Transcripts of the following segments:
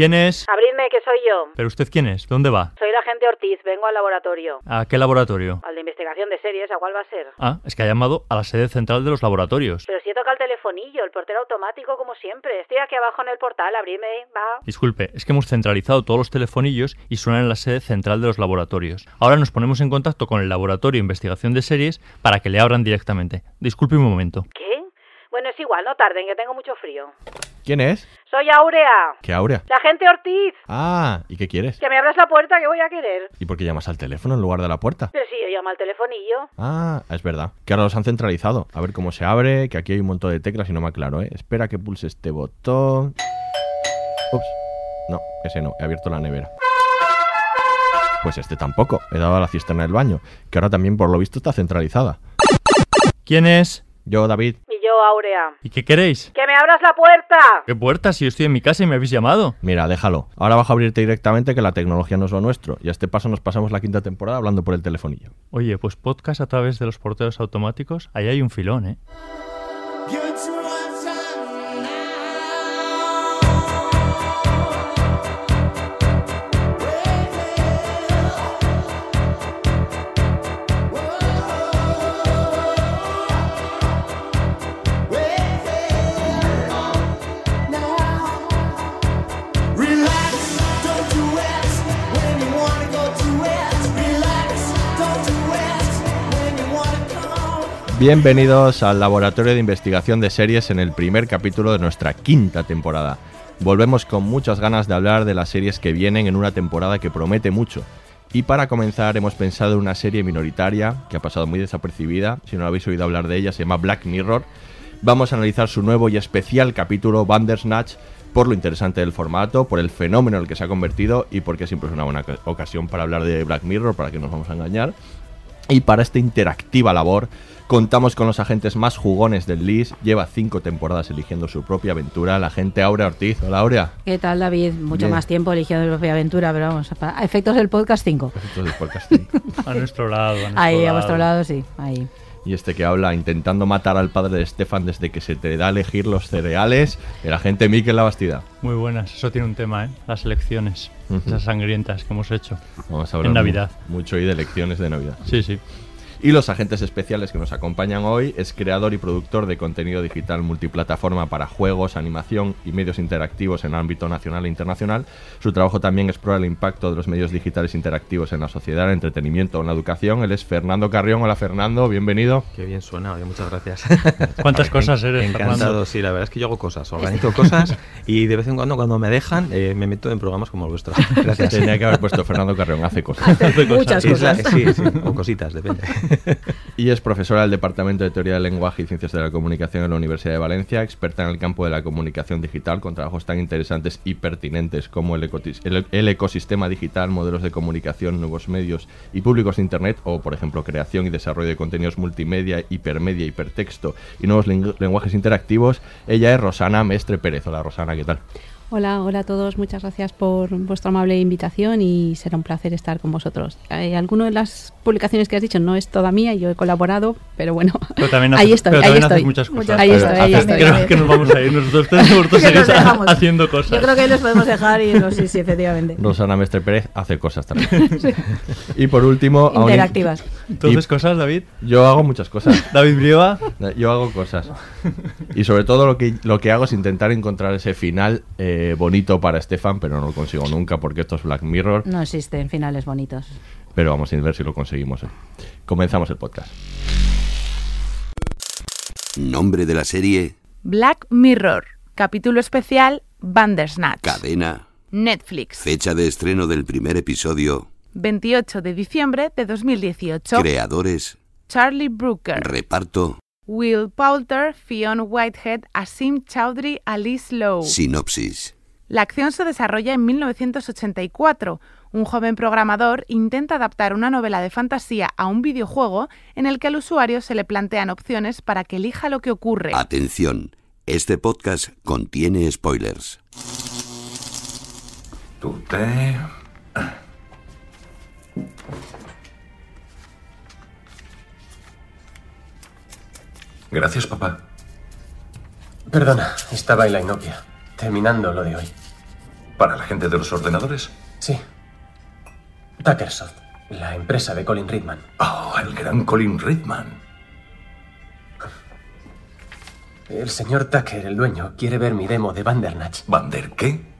¿Quién es? Abridme, que soy yo. ¿Pero usted quién es? ¿Dónde va? Soy la agente Ortiz, vengo al laboratorio. ¿A qué laboratorio? Al de investigación de series, ¿a cuál va a ser? Ah, es que ha llamado a la sede central de los laboratorios. Pero si he tocado el telefonillo, el portero automático como siempre. Estoy aquí abajo en el portal, abridme, va. Disculpe, es que hemos centralizado todos los telefonillos y suenan en la sede central de los laboratorios. Ahora nos ponemos en contacto con el laboratorio de investigación de series para que le abran directamente. Disculpe un momento. ¿Qué? Bueno, es igual, no tarden, que tengo mucho frío. ¿Quién es? Soy Aurea. ¿Qué Aurea? La agente Ortiz. Ah, ¿y qué quieres? Que me abras la puerta, que voy a querer. ¿Y por qué llamas al teléfono en lugar de la puerta? Pero si yo llamo al telefonillo. Ah, es verdad. Que ahora los han centralizado. A ver cómo se abre, que aquí hay un montón de teclas y no me aclaro, ¿eh? Espera que pulse este botón. Ups. No, ese no. He abierto la nevera. Pues este tampoco. He dado a la cisterna del baño, que ahora también por lo visto está centralizada. ¿Quién es? Yo, David. Aurea. ¿Y qué queréis? ¡Que me abras la puerta! ¿Qué puerta? Si yo estoy en mi casa y me habéis llamado. Mira, déjalo. Ahora bajo a abrirte directamente que la tecnología no es lo nuestro. Y a este paso nos pasamos la quinta temporada hablando por el telefonillo. Oye, pues podcast a través de los porteros automáticos, ahí hay un filón, ¿eh? Bienvenidos al Laboratorio de Investigación de Series en el primer capítulo de nuestra quinta temporada. Volvemos con muchas ganas de hablar de las series que vienen en una temporada que promete mucho. Y para comenzar hemos pensado en una serie minoritaria que ha pasado muy desapercibida, si no habéis oído hablar de ella, se llama Black Mirror. Vamos a analizar su nuevo y especial capítulo Bandersnatch por lo interesante del formato, por el fenómeno en el que se ha convertido y porque siempre es una buena ocasión para hablar de Black Mirror, para que nos vamos a engañar. Y para esta interactiva labor contamos con los agentes más jugones del LIS. Lleva cinco temporadas eligiendo su propia aventura, la agente Aurea Ortiz. Hola Aurea. ¿Qué tal, David? Mucho Bien. más tiempo eligiendo mi propia aventura, pero vamos, a efectos del podcast 5. Efectos del podcasting. A nuestro lado. A nuestro Ahí, a vuestro lado, sí, ahí. y este que habla intentando matar al padre de Stefan desde que se te da a elegir los cereales, el agente Mikel Labastida. Muy buenas, eso tiene un tema, ¿eh? Las elecciones, esas sangrientas que hemos hecho. Vamos a hablar En Navidad. mu- mucho hoy de elecciones de Navidad. Sí, sí. Y los agentes especiales que nos acompañan hoy es creador y productor de contenido digital multiplataforma para juegos, animación y medios interactivos en ámbito nacional e internacional. Su trabajo también explora el impacto de los medios digitales interactivos en la sociedad, el entretenimiento o en la educación. Él es Fernando Carrión. Hola Fernando, bienvenido. Qué bien suena, oye, muchas gracias. ¿Cuántas cosas eres, Encantado, Fernando? sí, la verdad es que yo hago cosas, organizo cosas y de vez en cuando, cuando me dejan, eh, me meto en programas como el vuestro. Gracias. Tenía que haber puesto Fernando Carrión, hace cosas. Muchas Sí, es la- cosas. sí, sí, o cositas, depende. Y es profesora del Departamento de Teoría del Lenguaje y Ciencias de la Comunicación en la Universidad de Valencia, experta en el campo de la comunicación digital, con trabajos tan interesantes y pertinentes como el, el- ecosistema digital, modelos de comunicación, nuevos medios y públicos de Internet, o por ejemplo creación y desarrollo de contenidos multimedia, hipermedia, hipertexto y nuevos lenguajes interactivos. Ella es Rosana Mestre Pérez. Hola Rosana, ¿qué tal? Hola, hola a todos. Muchas gracias por vuestra amable invitación y será un placer estar con vosotros. Eh, alguna de las publicaciones que has dicho no es toda mía, yo he colaborado, pero bueno, Pero también ahí estoy, pero ahí también estoy. haces muchas cosas. Ahí estoy, ahí Haces- estoy. Creo que nos vamos a ir nosotros tres, vosotros Que nos seguís dejamos. haciendo cosas. Yo creo que ahí los podemos dejar y no, sí, sí, efectivamente. Rosana Mestre Pérez hace cosas también. Y por último... Interactivas. ¿Tú haces cosas, David? Yo hago muchas cosas. David Brieva. Yo hago cosas. Y sobre todo lo que, lo que hago es intentar encontrar ese final eh, bonito para Estefan, pero no lo consigo nunca porque esto es Black Mirror. No existen finales bonitos. Pero vamos a ver si lo conseguimos. hoy. Comenzamos el podcast. Nombre de la serie, Black Mirror, capítulo especial Bandersnatch. cadena, Netflix, fecha de estreno del primer episodio, 28 de diciembre de 2018. creadores, Charlie Brooker, reparto, Will Poulter, Fionn Whitehead, Asim Chowdhury, Alice Lowe. sinopsis. La acción se desarrolla en 1984. Un joven programador intenta adaptar una novela de fantasía a un videojuego en el que al usuario se le plantean opciones para que elija lo que ocurre. Atención, este podcast contiene spoilers. Tu té. Gracias, papá. Perdona, estaba en la inopia, terminando lo de hoy. ¿Para la gente de los ordenadores? Sí. Tuckersoft, la empresa de Colin Ridman. Oh, el gran Colin Ridman. El señor Tucker, el dueño, quiere ver mi demo de Bandernatch. ¿Bander qué?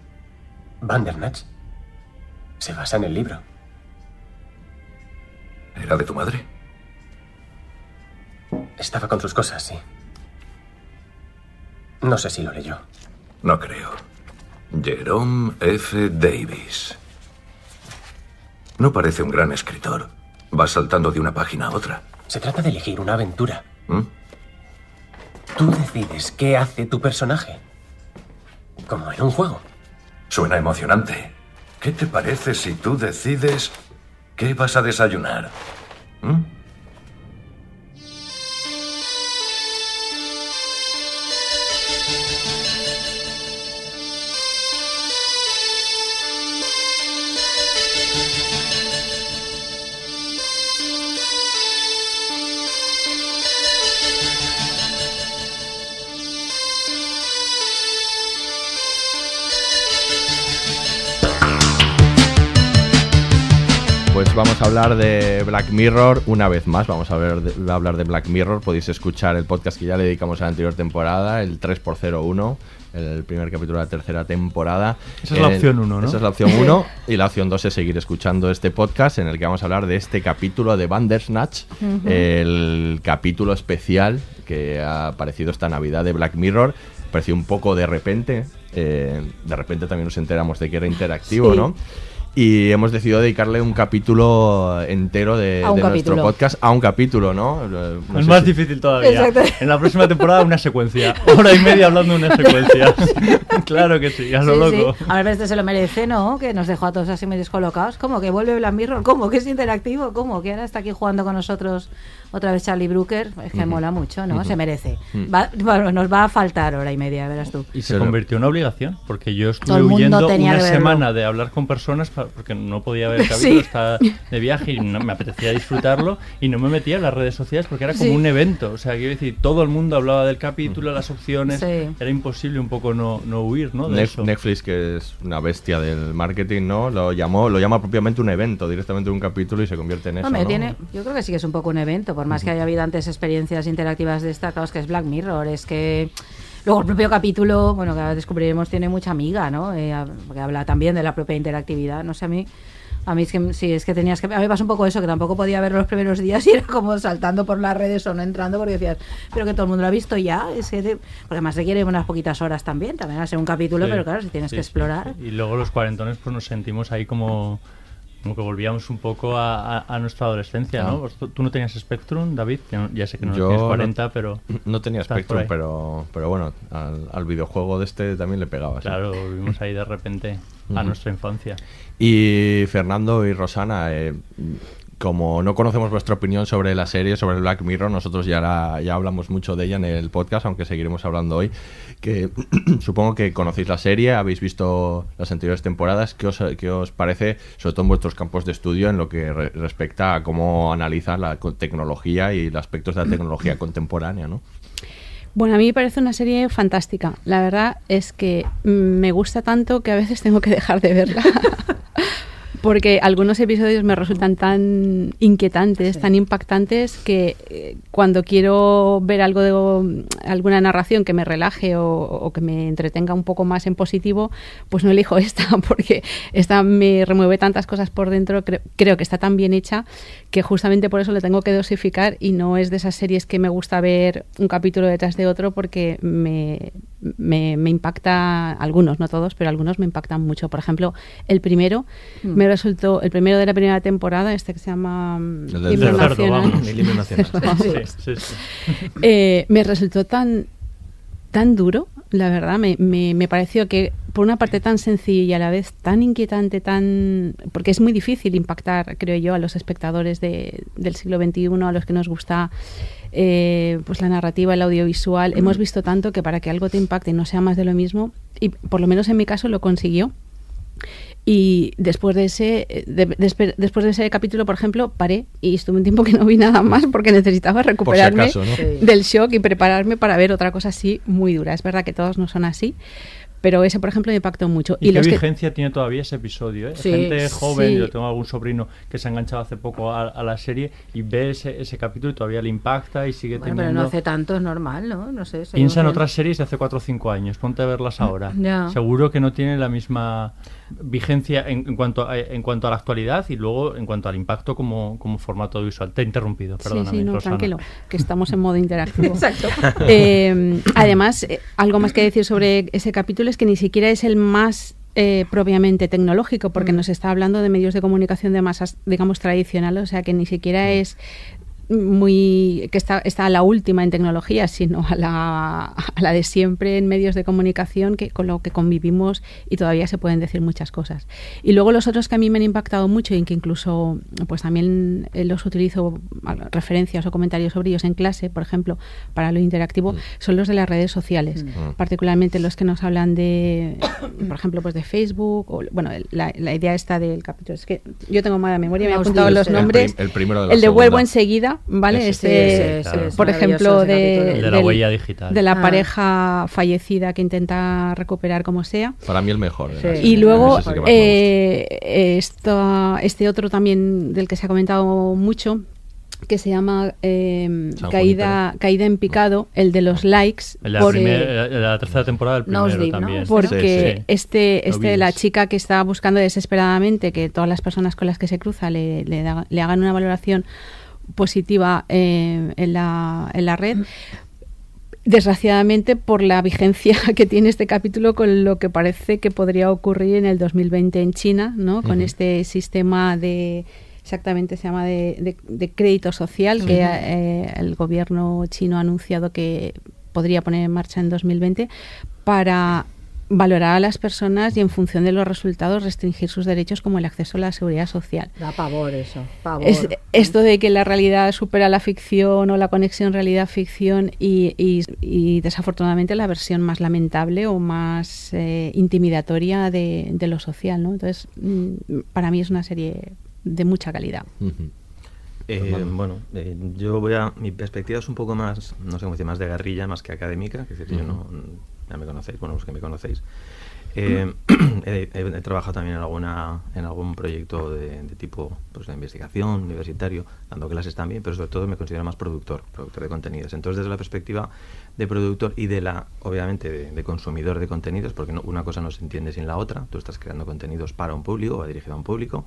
Bandernatch. Se basa en el libro. ¿Era de tu madre? Estaba con sus cosas, sí. No sé si lo leyó. No creo. Jerome F. Davis. No parece un gran escritor. Va saltando de una página a otra. Se trata de elegir una aventura. ¿Mm? Tú decides qué hace tu personaje. Como en un juego. Suena emocionante. ¿Qué te parece si tú decides qué vas a desayunar? ¿Mm? Vamos a hablar de Black Mirror una vez más. Vamos a, ver de- a hablar de Black Mirror. Podéis escuchar el podcast que ya le dedicamos a la anterior temporada, el 3x01, el primer capítulo de la tercera temporada. Esa es la opción uno, ¿no? Esa es la opción 1. y la opción 2 es seguir escuchando este podcast en el que vamos a hablar de este capítulo de Bandersnatch, Ujú. el capítulo especial que ha aparecido esta Navidad de Black Mirror. Pareció un poco de repente. eh, de repente también nos enteramos de que era interactivo, Sí. ¿no? Y hemos decidido dedicarle un capítulo entero de, nuestro podcast a un capítulo, ¿no? Eh, no es sé más si- difícil todavía. Exacto. En la próxima temporada una secuencia. Hora y media hablando de una secuencia. claro que sí, a lo Sí, loco. sí. A ver, este se lo merece, ¿no? Que nos dejó a todos así medio descolocados. ¿Cómo que vuelve Black Mirror? ¿Cómo que es interactivo? ¿Cómo que ahora está aquí jugando con nosotros otra vez Charlie Brooker? Es que mola mucho, ¿no? Se merece. Va- bueno, nos va a faltar hora y media, verás tú. Y se convirtió en una obligación, porque yo estuve huyendo una semana de hablar con personas porque no podía ver el Sí. capítulo, estaba de viaje y no me apetecía disfrutarlo y no me metía en las redes sociales porque era como Sí. un evento. O sea, quiero decir, todo el mundo hablaba del capítulo, las opciones, Sí. era imposible un poco no, no huir, ¿no? De Nef- eso. Netflix, que es una bestia del marketing, ¿no? Lo llamó, lo llama propiamente un evento, directamente un capítulo y se convierte en eso. Hombre, ¿no? tiene, yo creo que sí que es un poco un evento, por más que haya habido antes experiencias interactivas destacadas, que es Black Mirror, es que luego el propio capítulo, bueno, que ahora descubriremos, tiene mucha amiga, ¿no? Eh, porque habla también de la propia interactividad, no sé, a mí... A mí es que sí, es que tenías que. A mí me pasa un poco eso, que tampoco podía ver los primeros días y era como saltando por las redes o no entrando porque decías, pero que todo el mundo lo ha visto ya. Es que te- porque además requiere unas poquitas horas también, también ser un capítulo, Sí, pero claro, si tienes sí, que explorar. sí. Y luego los cuarentones pues nos sentimos ahí como, como que volvíamos un poco a, a- a nuestra adolescencia, ¿no? Ah. Pues tú, no tenías Spectrum, David, ya, no- sé que no Yo tienes no- 40, pero... No tenía Spectrum, pero, pero bueno, al, al videojuego de este también le pegaba. sí. Claro, volvimos ahí de repente a nuestra infancia. Y Fernando y Rosana, eh, como no conocemos vuestra opinión sobre la serie, sobre Black Mirror, nosotros ya, la- ya hablamos mucho de ella en el podcast, aunque seguiremos hablando hoy, que supongo que conocéis la serie, habéis visto las anteriores temporadas, ¿qué os, qué os parece, sobre todo en vuestros campos de estudio, en lo que re- respecta a cómo analizar la tecnología y los aspectos de la tecnología contemporánea, ¿no? Bueno, a mí me parece una serie fantástica. La verdad es que mm, me gusta tanto que a veces tengo que dejar de verla. Porque algunos episodios me resultan tan inquietantes, tan impactantes, que eh, cuando quiero ver algo de alguna narración que me relaje o, o que me entretenga un poco más en positivo, pues no elijo esta, porque esta me remueve tantas cosas por dentro, creo, creo que está tan bien hecha, que justamente por eso le tengo que dosificar y no es de esas series que me gusta ver un capítulo detrás de otro porque me, me, me impacta, algunos, no todos, pero algunos me impactan mucho. Por ejemplo, el primero Mm. me resultó, el primero de la primera temporada, este que se llama El del Himno Nacional. me resultó tan tan duro, la verdad, me, me, me pareció que por una parte tan sencillo y a la vez tan inquietante, tan porque es muy difícil impactar, creo yo, a los espectadores de, del siglo XXI, a los que nos gusta eh, pues la narrativa, el audiovisual. Hemos visto tanto que para que algo te impacte y no sea más de lo mismo, y por lo menos en mi caso lo consiguió. Y después de ese de- despe- después de ese capítulo, por ejemplo, paré y estuve un tiempo que no vi nada más porque necesitaba recuperarme acaso, ¿no? Sí. del shock y prepararme para ver otra cosa así muy dura. Es verdad que todos no son así, pero ese, por ejemplo, me impactó mucho. ¿Y, qué los que- vigencia tiene todavía ese episodio? ¿eh? Sí, Gente joven, sí. yo tengo algún sobrino que se ha enganchado hace poco a, a la serie y ve ese, ese capítulo y todavía le impacta y sigue Bueno, pero teniendo... no hace tanto, es normal, ¿no? No sé. Piensa en otras series de hace 4 o 5 años, ponte a verlas ahora. Ya. Seguro que no tiene la misma vigencia en, en cuanto a, en cuanto a la actualidad y luego en cuanto al impacto como, como formato visual. Te he interrumpido, Sí, perdóname, sí, no, Rosana. tranquilo, que estamos en modo interactivo. Exacto. Eh, además, eh, algo más que decir sobre ese capítulo es que ni siquiera es el más eh, propiamente tecnológico, porque nos está hablando de medios de comunicación de masas, digamos, tradicionales, o sea que ni siquiera es muy que está, está a la última en tecnología, sino a la, a la de siempre en medios de comunicación que con lo que convivimos y todavía se pueden decir muchas cosas. Y luego los otros que a mí me han impactado mucho y que incluso pues también eh, los utilizo referencias o comentarios sobre ellos en clase, por ejemplo, para lo interactivo, son los de las redes sociales, Mm. particularmente los que nos hablan de, por ejemplo, pues de Facebook o bueno, el- la, la idea esta del capítulo. Es que yo tengo mala memoria, me he apuntado los nombres. El prim- el primero de la El de vuelvo segunda. enseguida, ¿vale? Ese. Este, es por ejemplo, de. De la del- huella digital. de la Ah. pareja fallecida que intenta recuperar como sea. Para mí el mejor. Sí. Y luego sí eh, esta- este otro también del que se ha comentado mucho que se llama eh, San caída caída en picado el de los likes El de la, por- primer- el de la tercera temporada del primero Nosedive, ¿no? también. porque Sí, sí. este este la chica que está buscando desesperadamente que todas las personas con las que se cruza le, le, da- le hagan una valoración positiva eh, en la en la red. Desgraciadamente por la vigencia que tiene este capítulo con lo que parece que podría ocurrir en el 2020 en China, ¿no? Con este sistema de exactamente se llama de, de- de crédito social que eh, el gobierno chino ha anunciado que podría poner en marcha en 2020 para valorar a las personas y en función de los resultados restringir sus derechos como el acceso a la seguridad social. Da pavor eso, pavor. Es- esto de que la realidad supera la ficción o la conexión realidad-ficción y, y- y desafortunadamente la versión más lamentable o más eh, intimidatoria de, de lo social, ¿no? Entonces, mm, para mí es una serie de mucha calidad. Eh, bueno, eh, yo voy a. Mi perspectiva es un poco más, no sé cómo decir, más de guerrilla, más que académica. Que es decir, yo no. Ya me conocéis, bueno, los que me conocéis. Eh, he, he- he trabajado también en alguna en algún proyecto de, de tipo pues, de investigación universitario, dando clases también, pero sobre todo me considero más productor, productor de contenidos. Entonces, desde la perspectiva de productor y de la, obviamente, de, de consumidor de contenidos, porque no- una cosa no se entiende sin la otra, tú estás creando contenidos para un público o dirigido a un público.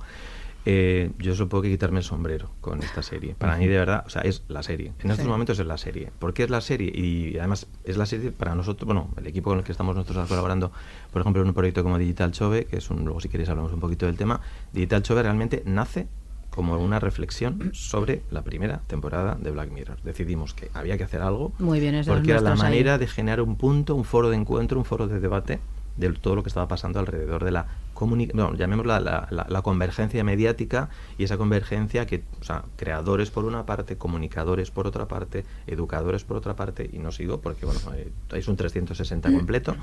Eh, yo solo puedo que quitarme el sombrero con esta serie. Para mí, de verdad, o sea, es la serie. En estos Sí. momentos es la serie. ¿Por qué es la serie? Y además es la serie para nosotros, bueno, el equipo con el que estamos nosotros colaborando, por ejemplo, en un proyecto como Digital Chove, que es un, luego si queréis hablamos un poquito del tema, Digital Chove realmente nace como una reflexión sobre la primera temporada de Black Mirror. Decidimos que había que hacer algo Muy bien, porque era la ahí. manera de generar un punto, un foro de encuentro, un foro de debate de todo lo que estaba pasando alrededor de la bueno, llamémosla la, la, convergencia mediática y esa convergencia que, o sea, creadores por una parte, comunicadores por otra parte, educadores por otra parte, y no sigo porque, bueno, eh, es un 360 completo.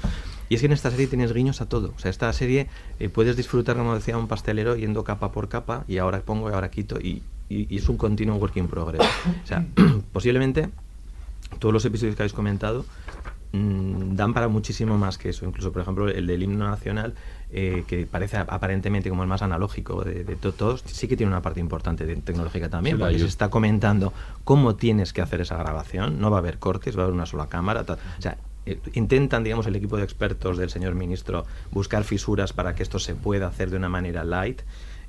Y es que en esta serie tienes guiños a todo. O sea, esta serie eh, puedes disfrutar, como decía un pastelero, yendo capa por capa, y ahora pongo y ahora quito, y, y, es un continuo work in progress. O sea, posiblemente todos los episodios que habéis comentado mm, dan para muchísimo más que eso. Incluso, por ejemplo, el del himno nacional eh, que parece aparentemente como el más analógico de, todos, sí que tiene una parte importante de tecnológica también, porque se está comentando cómo tienes que hacer esa grabación, no va a haber cortes, va a haber una sola cámara, o sea, eh, intentan, digamos, el equipo de expertos del señor ministro buscar fisuras para que esto se pueda hacer de una manera light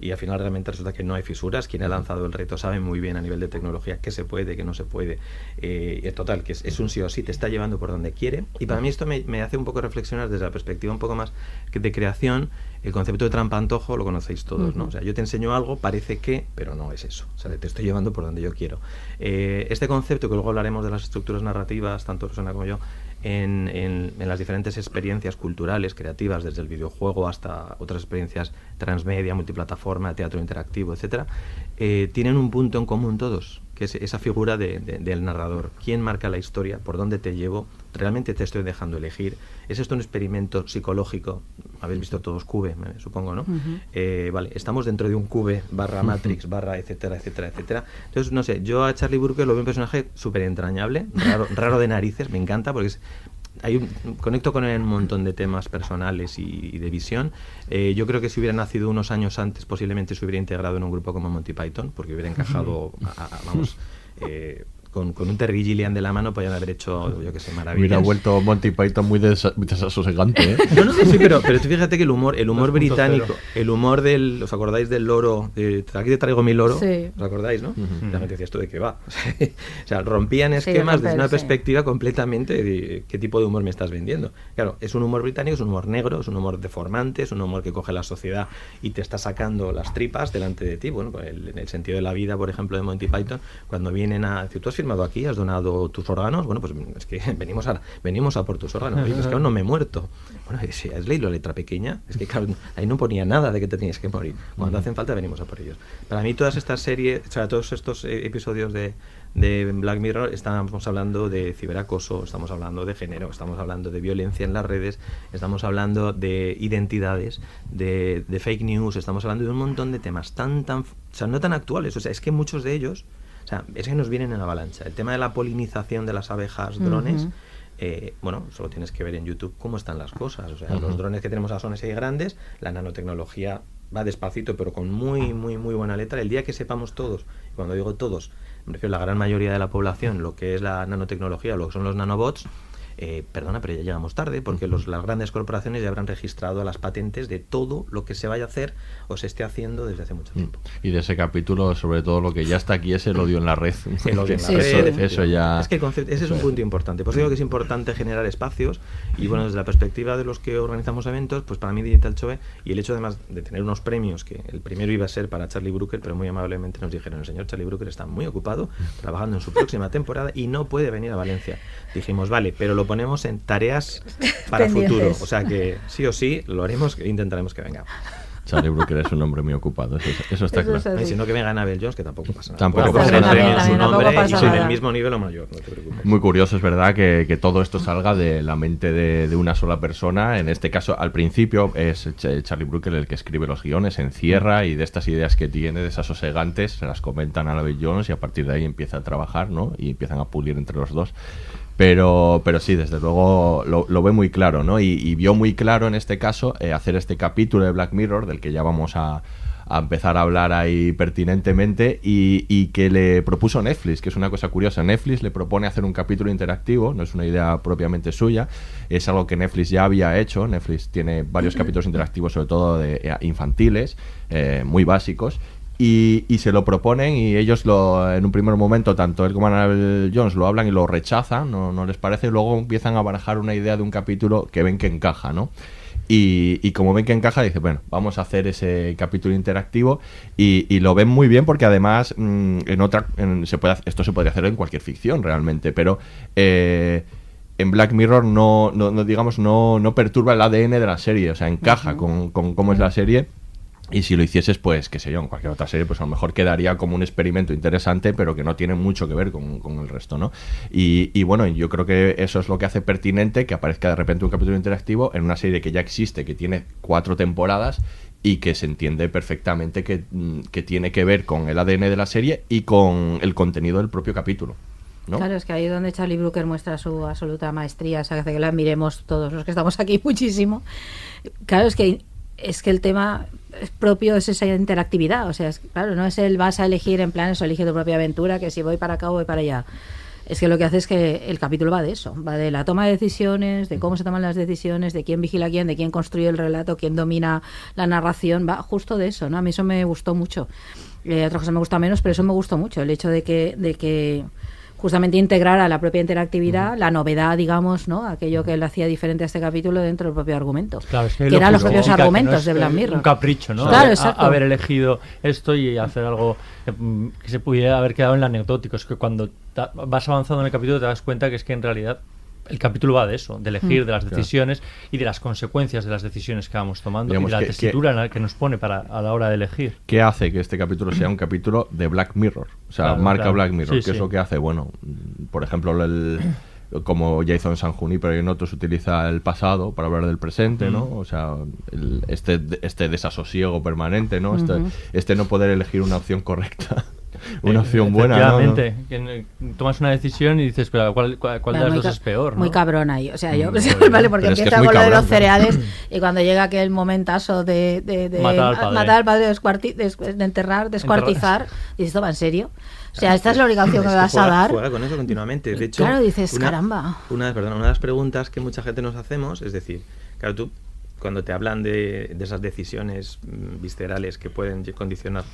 y al final realmente resulta que no hay fisuras. Quien ha lanzado el reto sabe muy bien a nivel de tecnología qué se puede, qué no se puede. Eh, total, que es, un sí o sí, te está llevando por donde quiere. Y para mí esto me, me hace un poco reflexionar desde la perspectiva un poco más de creación el concepto de trampa-antojo lo conocéis todos, ¿no? O sea, yo te enseño algo, parece que, pero no es eso. O sea, te estoy llevando por donde yo quiero. Eh, este concepto, que luego hablaremos de las estructuras narrativas, tanto Rosana como yo, en, en, las diferentes experiencias culturales, creativas, desde el videojuego hasta otras experiencias transmedia, multiplataforma, teatro interactivo, etcétera, eh, tienen un punto en común todos, que es esa figura de, del narrador. ¿Quién marca la historia? ¿Por dónde te llevo? ¿Realmente te estoy dejando elegir? ¿Es esto un experimento psicológico? Habéis visto todos Cube, supongo, ¿no? Eh, vale, estamos dentro de un Cube barra Matrix, barra etcétera, etcétera, etcétera. Entonces, no sé, yo a Charlie Brooker lo veo un personaje súper entrañable, raro, raro de narices, me encanta porque es hay un, conecto con él un montón de temas personales y, de visión. Eh, yo creo que si hubiera nacido unos años antes, posiblemente se hubiera integrado en un grupo como Monty Python, porque hubiera encajado, vamos, eh, con, con un Terry Gillian de la mano podían haber hecho, yo que sé, maravillas. Hubiera vuelto Monty Python muy, desasosegante, ¿eh? No, no, sí, pero, pero tú fíjate que el humor, el humor británico, el humor del, ¿os acordáis del loro? aquí te traigo mi loro, ¿os acordáis, no? La gente decía, ¿esto de qué va? o sea, rompían esquemas desde una perspectiva completamente de qué tipo de humor me estás vendiendo. Claro, es un humor británico, es un humor negro, es un humor deformante, es un humor que coge la sociedad y te está sacando las tripas delante de ti. Bueno, en el sentido de la vida, por ejemplo, de Monty Python, cuando vienen a... Si tú has firmado aquí, has donado tus órganos, bueno, pues es que venimos a, venimos a por tus órganos. es que aún no me he muerto. Bueno, si has leído la letra pequeña, es que claro, ahí no ponía nada de que te tenías que morir. Cuando hacen falta, venimos a por ellos. Para mí, todas estas series, o sea, todos estos eh, episodios de, de Black Mirror estamos hablando de ciberacoso, estamos hablando de género, estamos hablando de violencia en las redes, estamos hablando de identidades, de, de fake news, estamos hablando de un montón de temas tan, tan, o sea, no tan actuales. O sea, es que muchos de ellos sea, es que nos vienen en avalancha. El tema de la polinización de las abejas drones, eh, bueno, solo tienes que ver en YouTube cómo están las cosas. O sea, los drones que tenemos ahora son así grandes, la nanotecnología va despacito, pero con muy, muy, muy buena letra. El día que sepamos todos, cuando digo todos, me refiero a la gran mayoría de la población, lo que es la nanotecnología, lo que son los nanobots, eh, perdona, pero ya llegamos tarde porque los, las grandes corporaciones ya habrán registrado las patentes de todo lo que se vaya a hacer o se esté haciendo desde hace mucho mm. tiempo. Y de ese capítulo, sobre todo lo que ya está aquí es el odio en la red. El odio en la red. Eso, ya... Es que ese es un punto importante. Por eso digo que es importante generar espacios y bueno, desde la perspectiva de los que organizamos eventos, pues para mí Digital Chove y el hecho además de tener unos premios, que el primero iba a ser para Charlie Brooker, pero muy amablemente nos dijeron, el señor Charlie Brooker está muy ocupado trabajando en su próxima temporada y no puede venir a Valencia. Dijimos, vale, pero lo ponemos en tareas para futuro. O sea que sí o sí lo haremos e intentaremos que venga. Charlie Brooker es un hombre muy ocupado, eso, está claro. Y si no que venga Anabel Jones, que tampoco pasa nada. Tampoco pasa nada. su nombre y son el mismo nivel o mayor, no te preocupes. Muy curioso, es verdad, que, que todo esto salga de la mente de, de, una sola persona. En este caso, al principio es Charlie Brooker el que escribe los guiones, encierra y de estas ideas que tiene, de esas osegantes, se las comentan a Annabelle Jones y a partir de ahí empieza a trabajar, ¿no? Y empiezan a pulir entre los dos. Pero, pero sí, desde luego lo, ve muy claro, ¿no? Y, vio muy claro en este caso eh, hacer este capítulo de Black Mirror, del que ya vamos a, empezar a hablar ahí pertinentemente, y, que le propuso Netflix, que es una cosa curiosa. Netflix le propone hacer un capítulo interactivo, no es una idea propiamente suya, es algo que Netflix ya había hecho. Netflix tiene varios capítulos interactivos, sobre todo de eh, infantiles, eh, muy básicos, y, se lo proponen y ellos lo, en un primer momento, tanto él como Annabelle Jones lo hablan y lo rechazan, no, no les parece, y luego empiezan a barajar una idea de un capítulo que ven que encaja, ¿no? Y, como ven que encaja, dice, bueno, vamos a hacer ese capítulo interactivo y, lo ven muy bien porque además mm, en otra, se puede, esto se podría hacer en cualquier ficción realmente, pero... Eh, en Black Mirror no, no, no, digamos, no, no perturba el ADN de la serie, o sea, encaja con, con cómo es la serie. Y si lo hicieses, pues, qué sé yo, en cualquier otra serie, pues a lo mejor quedaría como un experimento interesante, pero que no tiene mucho que ver con, con el resto, ¿no? Y, y, bueno, yo creo que eso es lo que hace pertinente que aparezca de repente un capítulo interactivo en una serie que ya existe, que tiene cuatro temporadas y que se entiende perfectamente que, mm, que tiene que ver con el ADN de la serie y con el contenido del propio capítulo. ¿no? Claro, es que ahí es donde Charlie Brooker muestra su absoluta maestría, o sea, que la miremos todos los que estamos aquí muchísimo. Claro, es que es que el tema propio es esa interactividad, o sea, claro, no es el vas a elegir en plan eso, elige tu propia aventura, que si voy para acá o voy para allá. Es que lo que hace es que el capítulo va de eso, va de la toma de decisiones, de cómo se toman las decisiones, de quién vigila quién, de quién construye el relato, quién domina la narración, va justo de eso, ¿no? A mí eso me gustó mucho. Eh, otras cosas me gusta menos, pero eso me gustó mucho, el hecho de que, de que justamente integrar a la propia interactividad, la novedad, digamos, ¿no? Aquello que le hacía diferente a este capítulo dentro del propio argumento. Claro, es que, que eran los propios argumentos no es de Black Mirror. Un capricho, ¿no? Claro, A- exacto. haber elegido esto y hacer algo que, mm, que se pudiera haber quedado en el anecdótico. Es que cuando ta- vas avanzando en el capítulo te das cuenta que es que en realidad el capítulo va de eso, de elegir, Mm. de las Claro. decisiones y de las consecuencias de las decisiones que vamos tomando Digamos y de la que- tesitura en la que nos pone para a la hora de elegir. ¿Qué hace que este capítulo sea un capítulo de Black Mirror? O sea, Claro, marca claro. Black Mirror. Sí, ¿Qué es lo que hace? Bueno, por ejemplo, el, como Jason San Junipero y en otros utiliza el pasado para hablar del presente, ¿no? Mm. O sea, el- este, este desasosiego permanente, ¿no? Este, este no poder elegir una opción correcta, una Eh, opción buena, ¿no? que, tomas una decisión y dices, pero ¿cuál, cuál, cuál de las muy dos es peor? Muy ¿no? cabrón ahí. O sea, yo, Mm, muy vale, porque es que empieza es muy con lo de los cereales y cuando llega aquel momentazo de, de, de Matar al padre. matar al padre, descuarti- des- de enterrar, descuartizar, dices, ¿esto va en serio? O sea, esta es la obligación que me que vas a dar. Juega con eso continuamente. De hecho, Claro, dices, una- caramba. Una, perdona, una de las preguntas que mucha gente nos hacemos es decir, claro, tú cuando te hablan de, de esas decisiones mm, viscerales que pueden condicionar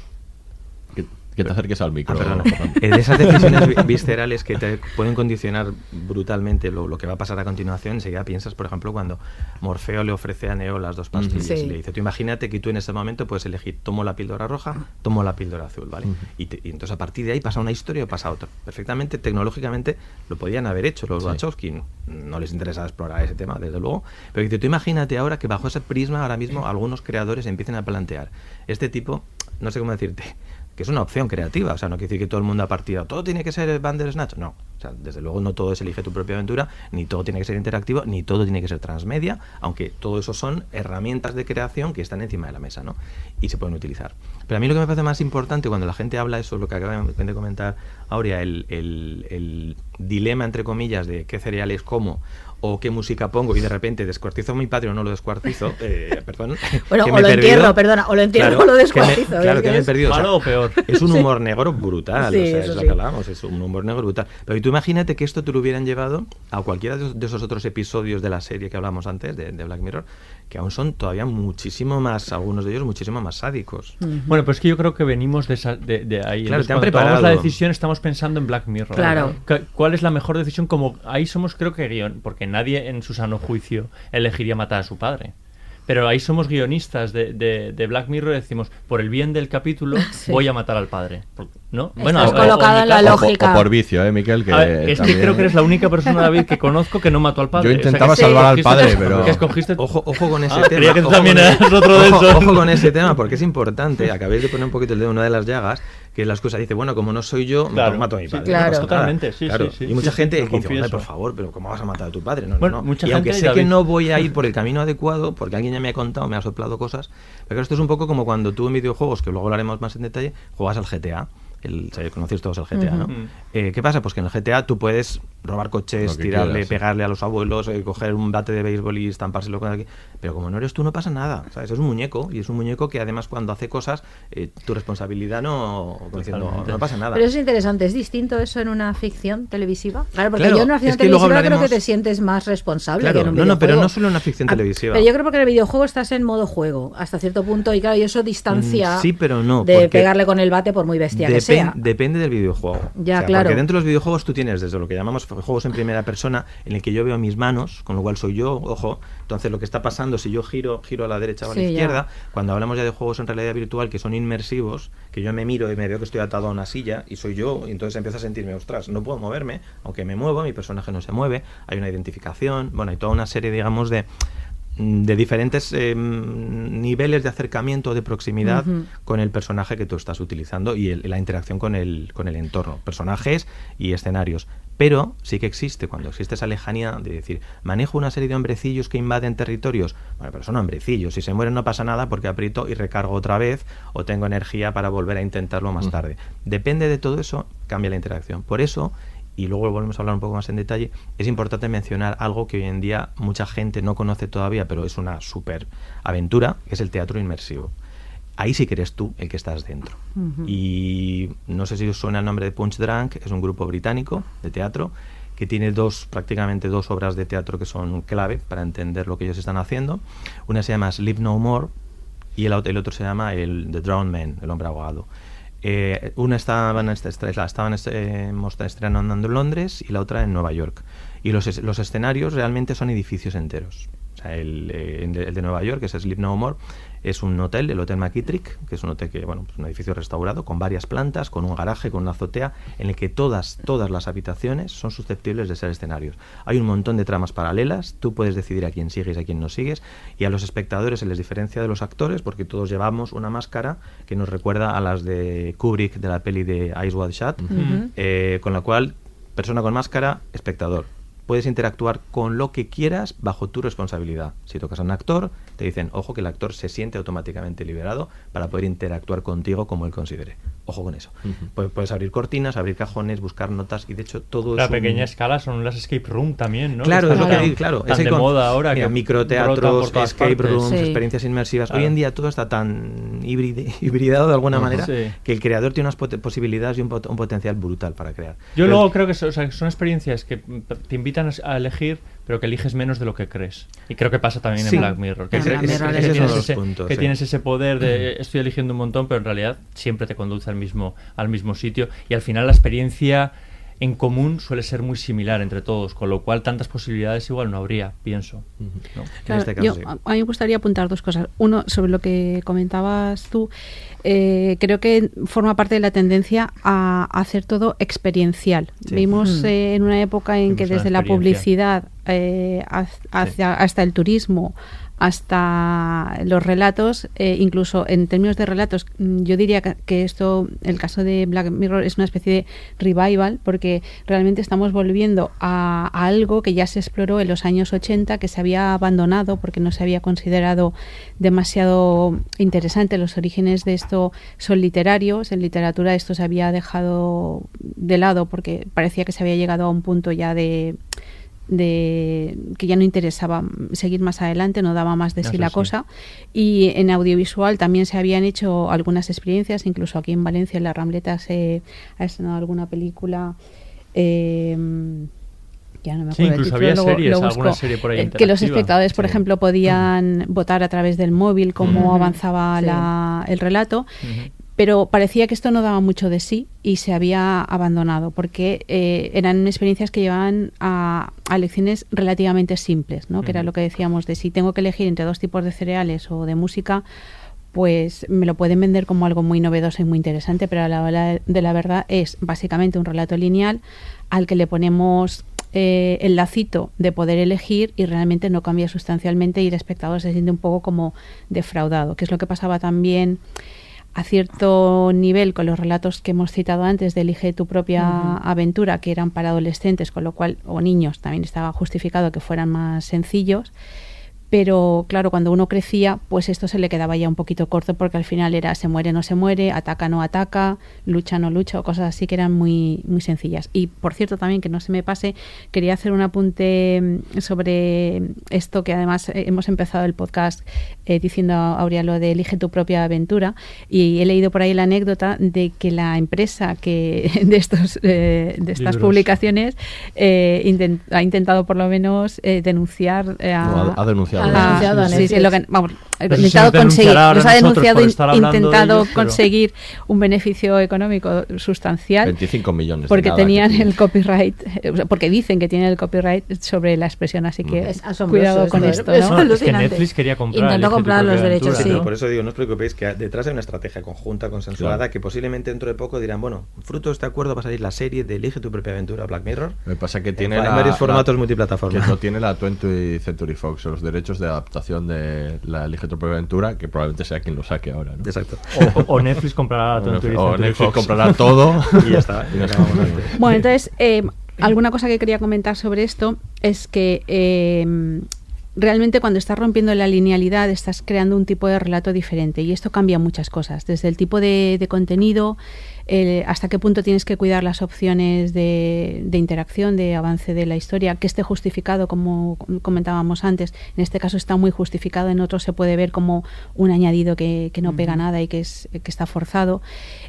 Que, que te acerques al micro. Ah, de esas decisiones vi- viscerales que te pueden condicionar brutalmente lo, lo que va a pasar a continuación, enseguida piensas, por ejemplo, cuando Morfeo le ofrece a Neo las dos pastillas Sí. y le dice, tú imagínate que tú en ese momento puedes elegir, tomo la píldora roja, tomo la píldora azul, ¿vale? Ujú. y, te- y entonces a partir de ahí pasa una historia o pasa otra. Perfectamente, tecnológicamente, lo podían haber hecho los Sí. Wachowski, no les interesa explorar ese tema, desde luego, pero dice, tú imagínate ahora que bajo ese prisma ahora mismo algunos creadores empiecen a plantear este tipo, no sé cómo decirte, que es una opción creativa, o sea, no quiere decir que todo el mundo ha partido, todo tiene que ser Bandersnatch, no, o sea, desde luego no todo es elige tu propia aventura, ni todo tiene que ser interactivo, ni todo tiene que ser transmedia, aunque todo eso son herramientas de creación que están encima de la mesa, ¿no? Y se pueden utilizar. Pero a mí lo que me parece más importante cuando la gente habla eso, lo que acaba de comentar Aurea, el, el- dilema, entre comillas, de qué cereales como o qué música pongo y de repente descuartizo a mi padre o no lo descuartizo, eh, perdón. Bueno, o lo perdido. entierro, perdona, o lo entierro Claro, o lo que me- descuartizo, Claro, es que que me he es perdido. o sea, malo o peor. Es un Sí. humor negro brutal, Sí, o sea, eso es lo sí. que hablábamos, es un humor negro brutal. Pero y tú imagínate que esto te lo hubieran llevado a cualquiera de esos- de esos otros episodios de la serie que hablamos antes, de, de Black Mirror, que aún son todavía muchísimo más, algunos de ellos muchísimo más sádicos. Bueno, pues es que yo creo que venimos de, esa- de, de ahí. Claro, Entonces, te han cuando tomamos la decisión estamos pensando en Black Mirror. Claro. Cu- ¿Cuál es la mejor decisión? Como ahí somos, creo que guion, porque nadie en su sano juicio elegiría matar a su padre. Pero ahí somos guionistas de, de- de Black Mirror y decimos, por el bien del capítulo, Sí. voy a matar al padre. ¿No? Estás o- o- colocado o en la lógica. o por vicio, ¿eh, Miquel? Que ver, es que también- creo que eres la única persona, David, que conozco que no mató al padre. Yo O sea, que intentaba sí, salvar al padre, pero- que escogiste... Ojo, ojo con ese Ah, tema. creía que tú también con- eras otro de ojo- esos. Ojo con ese tema, porque es importante. Acabéis de poner un poquito el dedo en una de las llagas, que es la excusa. Dice, bueno, como no soy yo, Claro. mato a mi Sí, padre. claro. No. Totalmente, sí, Claro. sí, sí, Y mucha sí, gente dice, confieso. "Hombre, por favor, pero ¿cómo vas a matar a tu padre? No, no, Bueno, no. mucha y aunque gente, sé que no voy a ir por el camino adecuado, porque alguien ya me ha contado, me ha soplado cosas, pero esto es un poco como cuando tú en videojuegos, que luego hablaremos más en detalle, juegas al GTA. El, conocéis todos el GTA, ¿no? Ujú. Eh, ¿Qué pasa? Pues que en el GTA tú puedes robar coches, tirarle, quieras, pegarle a los abuelos, eh, coger un bate de béisbol y estampárselo con alguien. Pero como no eres tú, no pasa nada. ¿sabes? Es un muñeco y es un muñeco que además cuando hace cosas, eh, tu responsabilidad no, diciendo, no pasa nada. Pero es interesante, ¿es distinto eso en una ficción televisiva? Claro, porque Claro, yo en una ficción es que luego televisiva creo que te sientes más responsable Claro, que en un no, no, pero no solo en una ficción Ah, televisiva. Pero yo creo que en el videojuego estás en modo juego, hasta cierto punto, y claro, y eso distancia Mm, sí, pero no, de porque- pegarle con el bate por muy bestia que sea. Depende del videojuego. Ya, claro. Porque dentro de los videojuegos tú tienes desde lo que llamamos juegos en primera persona, en el que yo veo mis manos, con lo cual soy yo, ojo. Entonces lo que está pasando, si yo giro, giro a la derecha o a la Sí, ya. izquierda, cuando hablamos ya de juegos en realidad virtual que son inmersivos, que yo me miro y me veo que estoy atado a una silla y soy yo, y entonces empiezo a sentirme, ostras, no puedo moverme, aunque me muevo, mi personaje no se mueve, hay una identificación, bueno, hay toda una serie, digamos, de de diferentes eh, niveles de acercamiento, de proximidad con el personaje que tú estás utilizando y el- la interacción con el, con el entorno, personajes y escenarios. Pero sí que existe, cuando existe esa lejanía de decir, manejo una serie de hombrecillos que invaden territorios. Bueno, pero son hombrecillos, si se mueren no pasa nada porque aprieto y recargo otra vez o tengo energía para volver a intentarlo más tarde. Depende de todo eso, cambia la interacción. Por eso, y luego volvemos a hablar un poco más en detalle, es importante mencionar algo que hoy en día mucha gente no conoce todavía, pero es una super aventura, que es el teatro inmersivo. Ahí sí que eres tú el que estás dentro. Y no sé si os suena el nombre de Punch Drunk, es un grupo británico de teatro que tiene dos, prácticamente dos obras de teatro que son clave para entender lo que ellos están haciendo. Una se llama Sleep No More y el, el otro se llama el The Drowned Man, el hombre ahogado. Eh, una estaban, est- est- la estaban est- eh, estrenando en Londres y la otra en Nueva York. Y los, es- los escenarios realmente son edificios enteros. O sea, el, eh, el de- el de Nueva York, que es Sleep No More, es un hotel, el Hotel McKittrick, que es un hotel que, bueno, pues un edificio restaurado con varias plantas, con un garaje, con una azotea, en el que todas, todas las habitaciones son susceptibles de ser escenarios. Hay un montón de tramas paralelas, tú puedes decidir a quién sigues y a quién no sigues, y a los espectadores se les diferencia de los actores porque todos llevamos una máscara que nos recuerda a las de Kubrick de la peli de Eyes Wide Shut, eh, con la cual, persona con máscara, espectador. Puedes interactuar con lo que quieras bajo tu responsabilidad. Si tocas a un actor, te dicen, ojo, que el actor se siente automáticamente liberado para poder interactuar contigo como él considere. Ojo con eso. Pu- Puedes abrir cortinas, abrir cajones, buscar notas y de hecho todo La es un- pequeña escala son las escape room también, ¿no? Claro, es lo que digo, claro. Tan ese de con- moda ahora. mira, que microteatros, escape partes. rooms, Sí. experiencias inmersivas. Claro. Hoy en día todo está tan híbride- hibridado de alguna manera Sí. que el creador tiene unas posibilidades y un, pot- un potencial brutal para crear. Yo Pero- luego creo que son, o sea, son experiencias que mm, te invitan a elegir, pero que eliges menos de lo que crees. Y creo que pasa también Sí. en Black Mirror. Que, tienes, ese, puntos, que sí. tienes ese poder de estoy eligiendo un montón, pero en realidad siempre te conduce al mismo, al mismo sitio. Y al final la experiencia en común suele ser muy similar entre todos, con lo cual tantas posibilidades igual no habría, pienso. ¿no? Claro, este yo- a mí me gustaría apuntar dos cosas. Uno, sobre lo que comentabas tú, eh, creo que forma parte de la tendencia a hacer todo experiencial. Sí. Vimos Mm. eh, en una época en que Vimos desde la publicidad eh, hasta el turismo, hasta los relatos, eh, incluso en términos de relatos, mm, yo diría que, que esto, el caso de Black Mirror es una especie de revival, porque realmente estamos volviendo a, a algo que ya se exploró en los años 80, que se había abandonado porque no se había considerado demasiado interesante. Los orígenes de esto son literarios, en literatura esto se había dejado de lado porque parecía que se había llegado a un punto ya de de que ya no interesaba seguir más adelante, no daba más de sí Eso la sí. cosa. Y en audiovisual también se habían hecho algunas experiencias, incluso aquí en Valencia, en la Rambleta, se ha estrenado alguna película. eh, ya no me Sí, acuerdo el incluso título, había series, lo alguna busco. serie por ahí Eh, que los espectadores, por Sí. ejemplo, podían votar a través del móvil cómo Ujú. avanzaba Sí. la- el relato pero parecía que esto no daba mucho de sí y se había abandonado porque eh, eran experiencias que llevaban a, a lecciones relativamente simples, ¿no? que era lo que decíamos de si tengo que elegir entre dos tipos de cereales o de música, pues me lo pueden vender como algo muy novedoso y muy interesante, pero a la hora de la verdad es básicamente un relato lineal al que le ponemos eh, el lacito de poder elegir y realmente no cambia sustancialmente y el espectador se siente un poco como defraudado, que es lo que pasaba también a cierto nivel con los relatos que hemos citado antes de Elige tu propia aventura, que eran para adolescentes, con lo cual, o niños, también estaba justificado que fueran más sencillos. Pero claro, cuando uno crecía, pues esto se le quedaba ya un poquito corto porque al final era se muere, no se muere, ataca, no ataca, lucha, no lucha, o cosas así que eran muy, muy sencillas. Y por cierto, también que no se me pase, quería hacer un apunte mm, sobre esto que además eh, hemos empezado el podcast eh, diciendo a Aurea lo de elige tu propia aventura y he leído por ahí la anécdota de que la empresa que de estos eh, de estas Libros. publicaciones eh, intent- ha intentado por lo menos denunciar a, No, ha- ha denunciado denunciado. Ah, sí, sí, lo que, vamos, intentado nos conseguir, nos ha denunciado, intentado ellos, pero- conseguir un beneficio económico sustancial 25 millones. porque tenían tiene. el copyright, eh, porque dicen que tienen el copyright sobre la expresión, así que Es asombroso cuidado con esto, esto. es ¿no? No, es que. Netflix quería comprar. Intentó tu comprar los derechos, sí. ¿no? Por eso digo, no os preocupéis que detrás hay una estrategia conjunta, consensuada, que posiblemente dentro de poco dirán, bueno, fruto de este acuerdo va a salir la serie de Elige tu propia aventura Black Mirror. Me pasa que tiene Hay la- varios formatos la- multiplataforma. Que no tiene la 20th Century Fox, los derechos de adaptación de la Elige tu propia aventura, que probablemente sea quien lo saque ahora. ¿no? Exacto. O, o Netflix comprará la O Netflix- 20th o Century Netflix Fox. comprará todo Y ya está, y ya. Bueno, entonces, eh, alguna cosa que quería comentar sobre esto es que eh, realmente cuando estás rompiendo la linealidad estás creando un tipo de relato diferente y esto cambia muchas cosas, desde el tipo de, de contenido, eh, hasta qué punto tienes que cuidar las opciones de, de interacción, de avance de la historia, que esté justificado, como comentábamos antes. En este caso está muy justificado, en otros se puede ver como un añadido que, que no pega nada y que, es, que está forzado.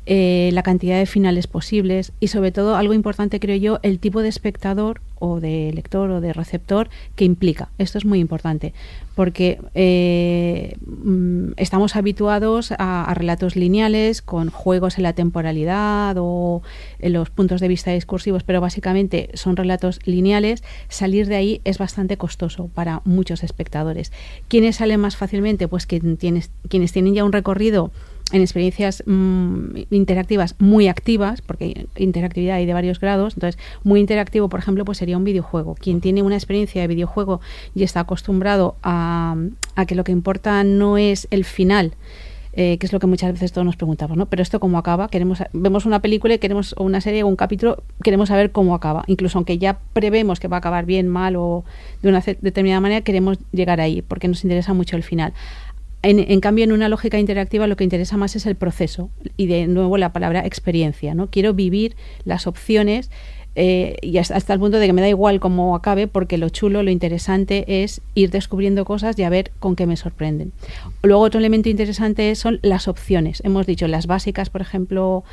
Eh, la cantidad de finales posibles y sobre todo algo importante creo yo, el tipo de espectador o de lector o de receptor que implica. Esto es muy importante porque eh, mm, estamos habituados a, relatos lineales con juegos en la temporalidad o en los puntos de vista discursivos, pero básicamente son relatos lineales. Salir de ahí es bastante costoso para muchos espectadores. ¿Quiénes salen más fácilmente? Pues tienes, quienes tienen ya un recorrido en experiencias mm, interactivas muy activas, porque interactividad hay de varios grados, entonces muy interactivo, por ejemplo, pues sería un videojuego. Quien tiene una experiencia de videojuego y está acostumbrado a, a que lo que importa no es el final, eh, que es lo que muchas veces todos nos preguntamos, ¿no? Pero esto cómo acaba, queremos vemos una película y queremos o una serie o un capítulo, queremos saber cómo acaba, incluso aunque ya prevemos que va a acabar bien, mal o de una determinada manera, queremos llegar ahí porque nos interesa mucho el final. En, en cambio, en una lógica interactiva lo que interesa más es el proceso y de nuevo la palabra experiencia. ¿no? Quiero vivir las opciones eh, y hasta, el punto de que me da igual cómo acabe porque lo chulo, lo interesante es ir descubriendo cosas y a ver con qué me sorprenden. Luego otro elemento interesante son las opciones. Hemos dicho las básicas, por ejemplo,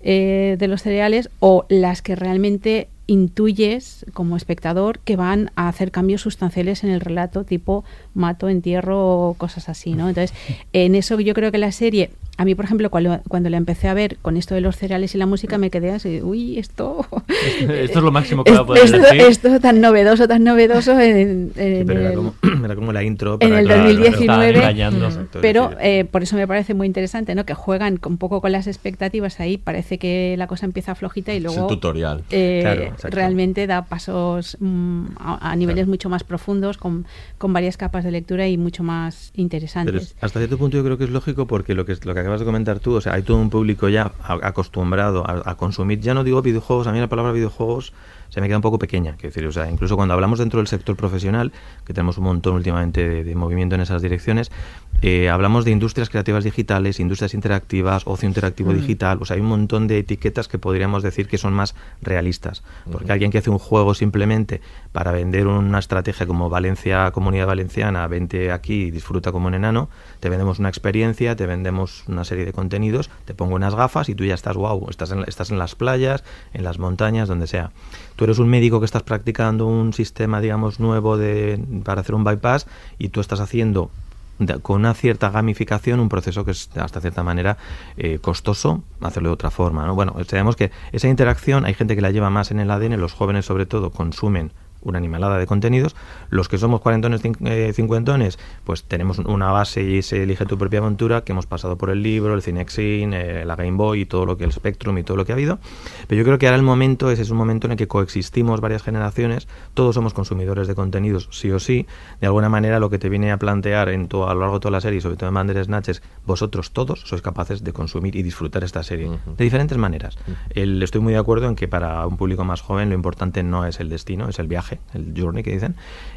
eh, de los cereales o las que realmente intuyes como espectador que van a hacer cambios sustanciales en el relato, tipo mato, entierro cosas así, ¿no? Entonces, en eso yo creo que la serie, a mí, por ejemplo, cuando, cuando la empecé a ver con esto de los cereales y la música, me quedé así, uy, esto... Esto es lo máximo que va a poder esto, decir. esto tan novedoso, tan novedoso en, en Pero era como, era como la intro en el claro, 2019, claro, engañando. mm, Exacto, pero sí. eh, por eso me parece muy interesante, ¿no? Que juegan un poco con las expectativas ahí, parece que la cosa empieza flojita y Es el luego tutorial. eh, Claro, exacto. realmente da pasos mm, a, a niveles mucho más profundos, con, con varias capas de lectura y mucho más Pero interesantes. es- hasta cierto punto yo creo que es lógico porque lo que, lo que acabas de comentar tú, o sea, hay todo un público ya acostumbrado a, consumir, ya no digo videojuegos, a mí la palabra videojuegos se me queda un poco pequeña, quiero decir, o sea, incluso cuando hablamos dentro del sector profesional, que tenemos un montón últimamente de movimiento en esas direcciones, eh, hablamos de industrias creativas digitales, industrias interactivas, ocio interactivo digital, o sea, hay un montón de etiquetas que podríamos decir que son más realistas, porque alguien que hace un juego simplemente para vender una estrategia como Valencia, Comunidad Valenciana, vente aquí y disfruta como un enano, te vendemos una experiencia, te vendemos una serie de contenidos, te pongo unas gafas y tú ya estás, wow, estás en, estás en las playas, en las montañas, donde sea. Tú eres un médico que estás practicando un sistema, digamos, nuevo de, para hacer un bypass y tú estás haciendo con una cierta gamificación un proceso que es hasta cierta manera eh, costoso hacerlo de otra forma ¿no? bueno sabemos que esa interacción hay gente que la lleva más en el ADN los jóvenes sobre todo consumen una animalada de contenidos. Los que somos cuarentones eh, cincuentones pues tenemos una base y se elige tu propia aventura que hemos pasado por el libro el Cinexin eh, la Game Boy y todo lo que el Spectrum y todo lo que ha habido. Pero yo creo que ahora el momento ese es un momento en el que coexistimos varias generaciones todos somos consumidores de contenidos sí o sí. De alguna manera lo que te viene a plantear en todo, a lo largo de toda la serie sobre todo en Bandersnatch es vosotros todos sois capaces de consumir y disfrutar esta serie de diferentes maneras. El, estoy muy de acuerdo en que para un público más joven lo importante no es el destino es el viaje el journey que dicen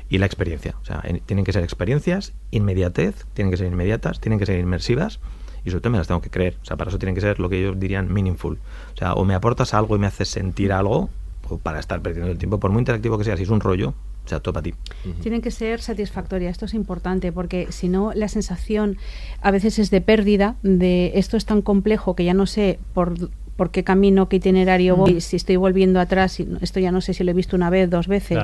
y la experiencia o sea en- tienen que ser experiencias inmediatez tienen que ser inmediatas tienen que ser inmersivas y sobre todo me las tengo que creer. O sea, para eso tienen que ser lo que ellos dirían meaningful. O sea, o me aportas algo y me haces sentir algo, o para estar perdiendo el tiempo, por muy interactivo que sea, si es un rollo, o sea, todo para ti. Tienen que ser satisfactorias, esto es importante, porque si no, la sensación a veces es de pérdida, de esto es tan complejo que ya no sé por, por qué camino, qué itinerario voy, si estoy volviendo atrás, esto ya no sé si lo he visto una vez, dos veces.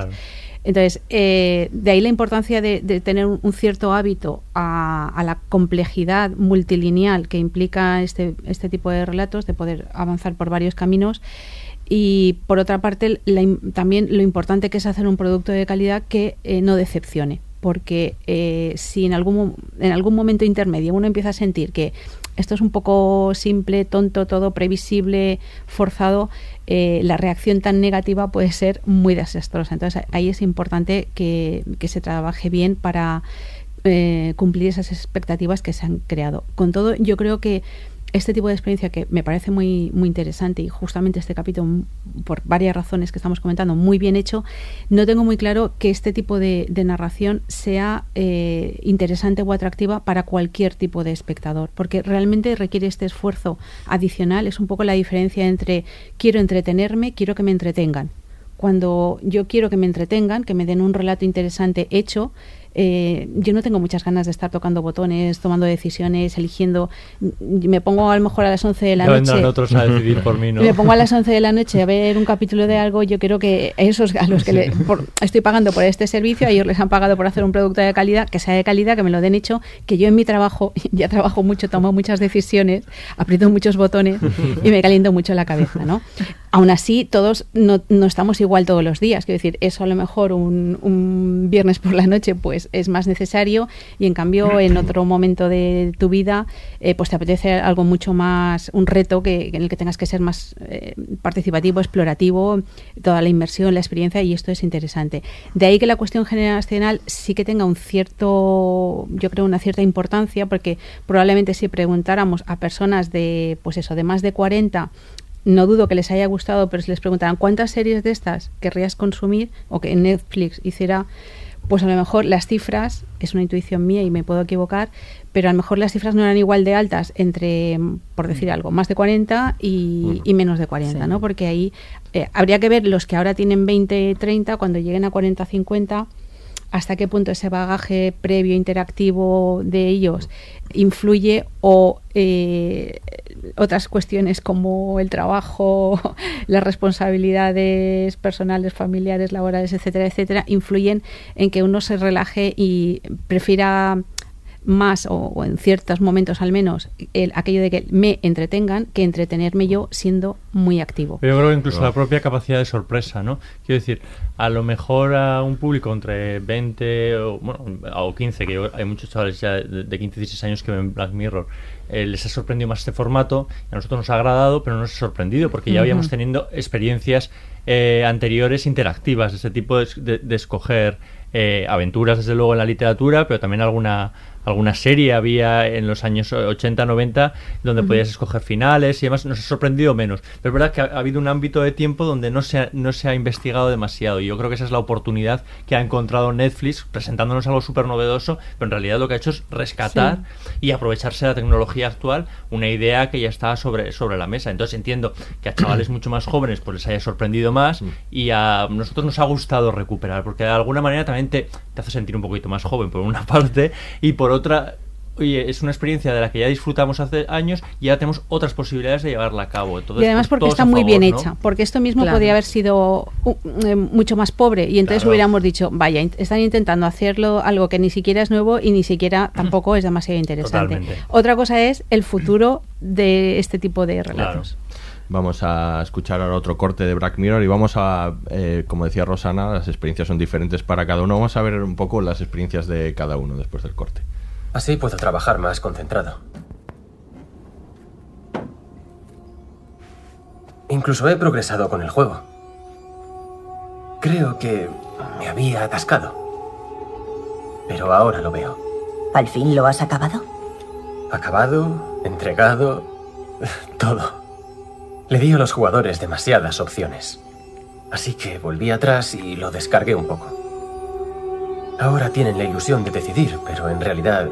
Entonces, eh, de ahí la importancia de, tener un, cierto hábito a, la complejidad multilineal que implica este, este tipo de relatos, de poder avanzar por varios caminos. Y por otra parte, también lo importante que es hacer un producto de calidad que eh, no decepcione porque eh, si en algún, en algún momento intermedio uno empieza a sentir que esto es un poco simple, tonto, todo previsible, forzado, eh, la reacción tan negativa puede ser muy desastrosa. Entonces ahí es importante que, se trabaje bien para eh, cumplir esas expectativas que se han creado. Con todo, yo creo que este tipo de experiencia que me parece muy, muy interesante y justamente este capítulo, por varias razones que estamos comentando, muy bien hecho, no tengo muy claro que este tipo de, narración sea eh, interesante o atractiva para cualquier tipo de espectador, porque realmente requiere este esfuerzo adicional, es un poco la diferencia entre quiero entretenerme, quiero que me entretengan. Cuando yo quiero que me entretengan, que me den un relato interesante hecho, eh, yo no tengo muchas ganas de estar tocando botones, tomando decisiones, eligiendo. Me pongo a lo mejor a las 11 de la noche. otros a decidir por mí, ¿no? Me pongo a las 11 de la noche a ver un capítulo de algo. Yo quiero que esos a los que estoy pagando por este servicio, a ellos les han pagado por hacer un producto de calidad, que sea de calidad, que me lo den hecho, que yo en mi trabajo ya trabajo mucho, tomo muchas decisiones, aprieto muchos botones y me caliento mucho la cabeza, ¿no? Aún así, todos no, estamos igual todos los días. Quiero decir, eso a lo mejor un, un viernes por la noche, pues es, más necesario y en cambio en otro momento de tu vida eh, pues te apetece algo mucho más, un reto que, en el que tengas que ser más eh, participativo, explorativo, toda la inversión, la experiencia y esto es interesante. De ahí que la cuestión generacional sí que tenga un cierto, yo creo, una cierta importancia porque probablemente si preguntáramos a personas de, pues eso, de más de 40 no dudo que les haya gustado, pero si les preguntaran cuántas series de estas querrías consumir o que Netflix hiciera pues a lo mejor las cifras, es una intuición mía y me puedo equivocar, pero a lo mejor las cifras no eran igual de altas entre, por decir algo, más de 40 y, menos de 40, ¿no? Porque ahí eh, habría que ver los que ahora tienen 20, 30, cuando lleguen a 40, 50 hasta qué punto ese bagaje previo interactivo de ellos influye o eh, otras cuestiones como el trabajo, las responsabilidades personales, familiares, laborales, etcétera, etcétera, influyen en que uno se relaje y prefiera más o, en ciertos momentos al menos el, aquello de que me entretengan que entretenerme yo siendo muy activo. Pero yo creo que incluso la propia capacidad de sorpresa, ¿no? Quiero decir, a lo mejor a un público entre 20 o, bueno, o 15, que hay muchos chavales ya de 15 16 años que ven Black Mirror, eh, les ha sorprendido más este formato, a nosotros nos ha agradado, pero no nos ha sorprendido porque ya habíamos tenido experiencias eh, anteriores interactivas, de ese tipo de, de, escoger eh, aventuras, desde luego, en la literatura, pero también alguna alguna serie había en los años 80, 90, donde podías escoger finales y demás, nos ha sorprendido menos. Pero es verdad que ha, habido un ámbito de tiempo donde no se, ha, no se ha investigado demasiado y yo creo que esa es la oportunidad que ha encontrado Netflix presentándonos algo súper novedoso, pero en realidad lo que ha hecho es rescatar y aprovecharse de la tecnología actual, una idea que ya estaba sobre, sobre la mesa. Entonces entiendo que a chavales mucho más jóvenes pues les haya sorprendido más mm. y a nosotros nos ha gustado recuperar, porque de alguna manera también te, te hace sentir un poquito más joven por una parte y por otra, oye, es una experiencia de la que ya disfrutamos hace años y ya tenemos otras posibilidades de llevarla a cabo. y además porque está muy bien hecha, porque esto mismo podría haber sido eh, mucho más pobre y entonces hubiéramos dicho, vaya, están intentando hacerlo algo que ni siquiera es nuevo y ni siquiera tampoco es demasiado interesante. Otra cosa es el futuro de este tipo de relatos. Vamos a escuchar ahora otro corte de Black Mirror y vamos a, eh, como decía Rosana, las experiencias son diferentes para cada uno. Vamos a ver un poco las experiencias de cada uno después del corte. Así puedo trabajar más concentrado. Incluso he progresado con el juego. Creo que me había atascado. Pero ahora lo veo. ¿Al fin lo has acabado? Acabado, entregado, todo. Le di a los jugadores demasiadas opciones. Así que volví atrás y lo descargué un poco. Ahora tienen la ilusión de decidir, pero en realidad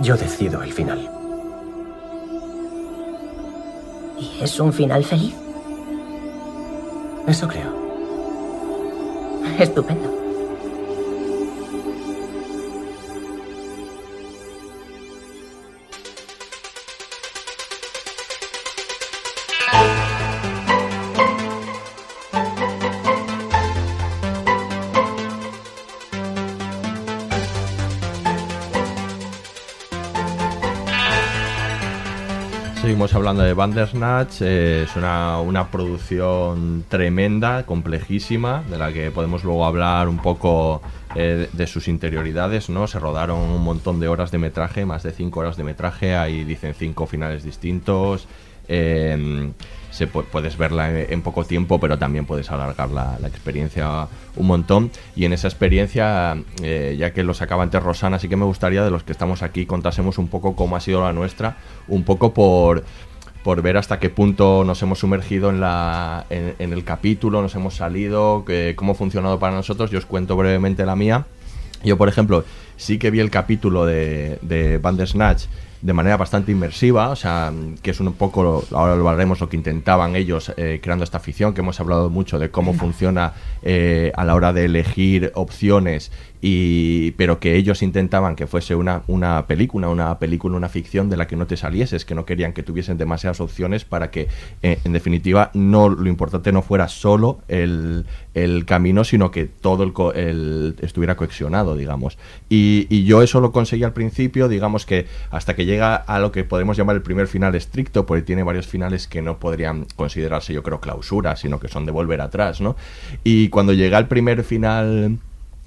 yo decido el final. ¿Y es un final feliz? Eso creo. Estupendo. Seguimos hablando de Bandersnatch. Eh, es una, producción tremenda, complejísima, de la que podemos luego hablar un poco eh, de, sus interioridades. ¿no? Se rodaron un montón de horas de metraje, más de cinco horas de metraje. Ahí dicen cinco finales distintos. Eh, se puedes verla en, poco tiempo, pero también puedes alargar la, experiencia un montón. Y en esa experiencia, eh, ya que lo sacaba antes Rosana, sí que me gustaría de los que estamos aquí contásemos un poco cómo ha sido la nuestra, un poco por por ver hasta qué punto nos hemos sumergido en, la, en, el capítulo, nos hemos salido, que, cómo ha funcionado para nosotros. Yo os cuento brevemente la mía. Yo, por ejemplo, sí que vi el capítulo de, de Bandersnatch de manera bastante inmersiva, o sea, que es un poco, ahora lo hablaremos, lo que intentaban ellos eh, creando esta ficción, que hemos hablado mucho de cómo funciona eh, a la hora de elegir opciones pero que ellos intentaban que fuese una, una película, una película, una ficción de la que no te salieses, que no querían que tuviesen demasiadas opciones para que eh, en definitiva no lo importante no fuera solo el, el camino, sino que todo el, estuviera coexionado, digamos. Y, y, yo eso lo conseguí al principio, digamos que hasta que llega a lo que podemos llamar el primer final estricto, porque tiene varios finales que no podrían considerarse, yo creo, clausura, sino que son de volver atrás, ¿no? Y cuando llega el primer final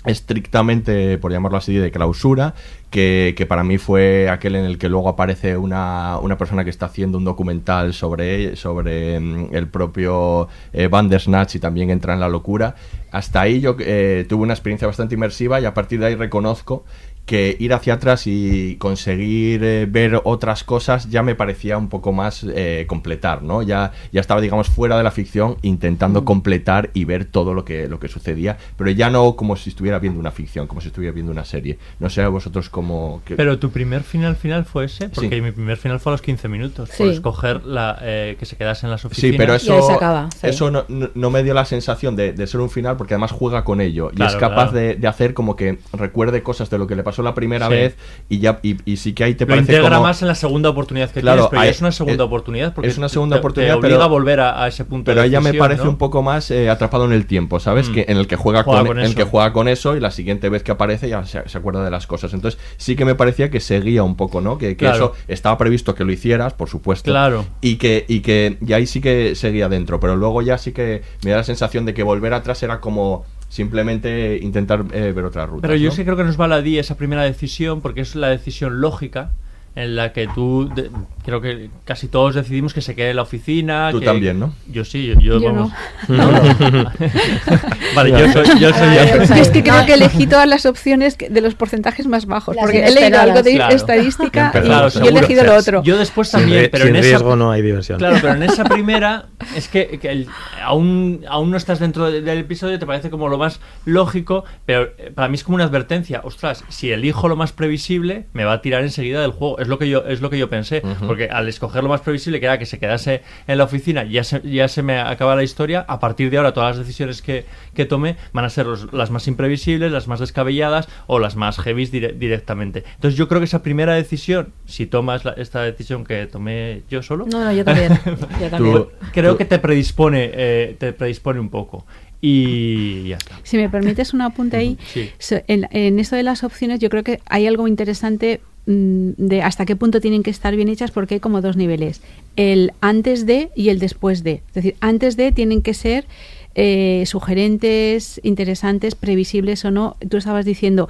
estrictamente, por llamarlo así, de clausura, que, que, para mí fue aquel en el que luego aparece una, una persona que está haciendo un documental sobre, sobre mm, el propio eh, Bandersnatch y también entra en la locura. Hasta ahí yo eh, tuve una experiencia bastante inmersiva y a partir de ahí reconozco que ir hacia atrás y conseguir eh, ver otras cosas ya me parecía un poco más eh, completar, ¿no? Ya, ya estaba, digamos, fuera de la ficción intentando mm. completar y ver todo lo que, lo que sucedía, pero ya no como si estuviera viendo una ficción, como si estuviera viendo una serie. No sé a vosotros cómo... Pero tu primer final final fue ese, porque mi primer final fue a los 15 minutos, por escoger la, eh, que se quedase en las oficinas. Sí, pero eso, eso no, no, me dio la sensación de, de, ser un final porque además juega con ello y es capaz de, de hacer como que recuerde cosas de lo que le pasó la primera vez y ya y, sí que ahí te lo parece integra más en la segunda oportunidad que claro, tienes, pero es una segunda oportunidad porque es una segunda oportunidad te obliga a volver a, ese punto pero ella me parece un poco más eh, atrapado en el tiempo sabes mm. que en el que juega, con, el que juega con eso y la siguiente vez que aparece ya se, acuerda de las cosas. Entonces sí que me parecía que seguía un poco no que, que eso estaba previsto que lo hicieras por supuesto claro. y que y que y ahí sí que seguía dentro pero luego ya sí que me da la sensación de que volver atrás era como simplemente intentar eh, ver otra ruta. Pero yo sí creo que nos va la esa primera decisión porque es la decisión lógica en la que tú, creo que casi todos decidimos que se quede en la oficina. Tú también, ¿no? Yo sí, yo, vamos. No. vale, yo soy. Yo soy es que creo que elegí todas las opciones de los porcentajes más bajos, porque he leído algo de estadística y, he elegido lo otro. Yo después también, pero en riesgo esa, no hay diversión. Claro, pero en esa primera es que, aún, aún no estás dentro del episodio, te parece como lo más lógico, pero eh, para mí es como una advertencia. Ostras, si elijo lo más previsible, me va a tirar enseguida del juego es lo que yo es lo que yo pensé porque al escoger lo más previsible que era que se quedase en la oficina ya se, ya se me acaba la historia a partir de ahora todas las decisiones que, que tome van a ser las más imprevisibles las más descabelladas o las más heavy directamente. Entonces yo creo que esa primera decisión si tomas esta decisión que tomé yo solo no no yo también, yo también. creo que te predispone eh, te predispone un poco. Y ya está. Si me permites un apunte ahí, en, en, esto de las opciones yo creo que hay algo interesante de hasta qué punto tienen que estar bien hechas porque hay como dos niveles, el antes de y el después de. Es decir, antes de tienen que ser eh, sugerentes, interesantes, previsibles o no. Tú estabas diciendo,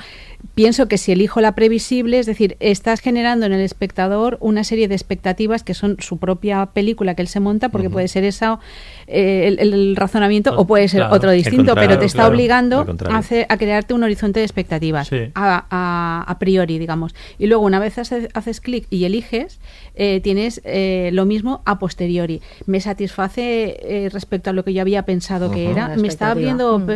pienso que si elijo la previsible, es decir, estás generando en el espectador una serie de expectativas que son su propia película que él se monta, porque puede ser esa eh, el, razonamiento o puede ser otro distinto, pero te está obligando a, hacer, a, crearte un horizonte de expectativas a, a, priori, digamos. Y luego, una vez haces, clic y eliges, eh, tienes eh, lo mismo a posteriori. Me satisface respecto a lo que yo había pensado que era, me está abriendo mm.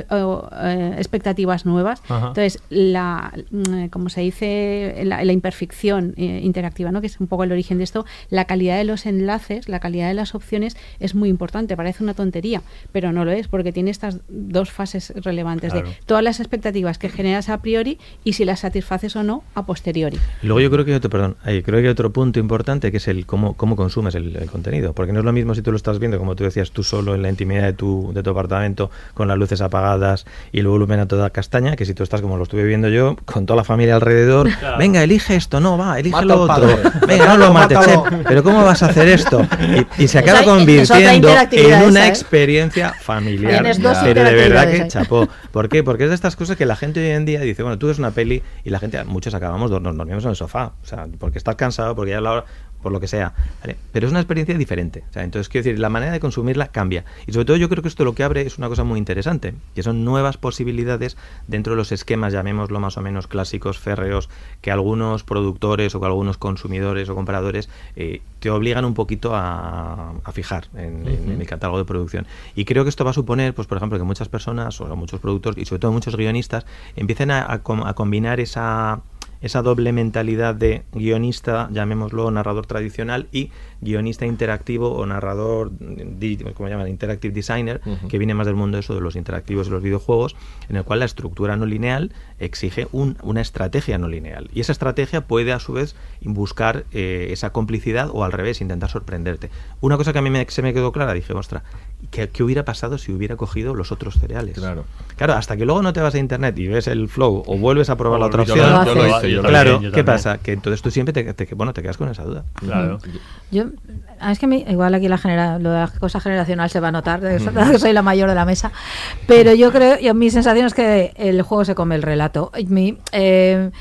expectativas nuevas. Entonces, la, mm, como se dice, la, la imperfección interactiva, ¿no? que es un poco el origen de esto, la calidad de los enlaces, la calidad de las opciones es muy importante. Parece una tontería, pero no lo es porque tiene estas dos fases relevantes de todas las expectativas que generas a priori y si las satisfaces o no a posteriori. Luego yo creo que hay otro, perdón, creo que hay otro punto importante que es el cómo, cómo consumes el, contenido, porque no es lo mismo si tú lo estás viendo, como tú decías, tú solo en la intimidad de tu, de tu apartamento con las luces apagadas y el volumen a toda castaña, que si tú estás como lo estuve viendo yo, con toda la familia alrededor, Claro. venga, elige esto, no, va, elige Mata lo otro, venga, no lo mates, che, pero ¿cómo vas a hacer esto? Y, y se acaba convirtiendo una ¿eh? experiencia familiar, pero de verdad que chapó. ¿Por qué? Porque es de estas cosas que la gente hoy en día dice, bueno, tú ves una peli y la gente, muchos acabamos, nos dormimos en el sofá, o sea, porque estás cansado, porque ya es la hora, por lo que sea, ¿vale? Pero es una experiencia diferente, o sea, entonces quiero decir, la manera de consumirla cambia. Y sobre todo yo creo que esto lo que abre es una cosa muy interesante, que son nuevas posibilidades dentro de los esquemas, llamémoslo más o menos clásicos, férreos, que algunos productores o que algunos consumidores o compradores eh, te obligan un poquito a, a fijar en, en- en el catálogo de producción. Y creo que esto va a suponer, pues por ejemplo, que muchas personas o muchos productores y sobre todo muchos guionistas empiecen a, a com- a combinar esa esa doble mentalidad de guionista, llamémoslo narrador tradicional, y guionista interactivo o narrador, como llaman, interactive designer, que viene más del mundo eso de los interactivos y los videojuegos, en el cual la estructura no lineal exige un- una estrategia no lineal. Y esa estrategia puede a su vez buscar eh, esa complicidad o al revés, intentar sorprenderte. Una cosa que a mí me- se me quedó clara, dije, ostras, ¿qué, qué hubiera pasado si hubiera cogido los otros cereales? Claro. Claro, hasta que luego no te vas a internet y ves el flow o vuelves a probar O la otra yo opción. lo- yo lo hice, yo claro, yo ¿qué también. pasa? Que entonces tú siempre te, te- bueno, te quedas con esa duda. Claro. Yo, ah, es que mi- igual aquí la genera, lo de la cosa generacional se va a notar, que soy la mayor de la mesa, pero yo creo, yo, mi sensación es que el juego se come el relato. Mi- eh,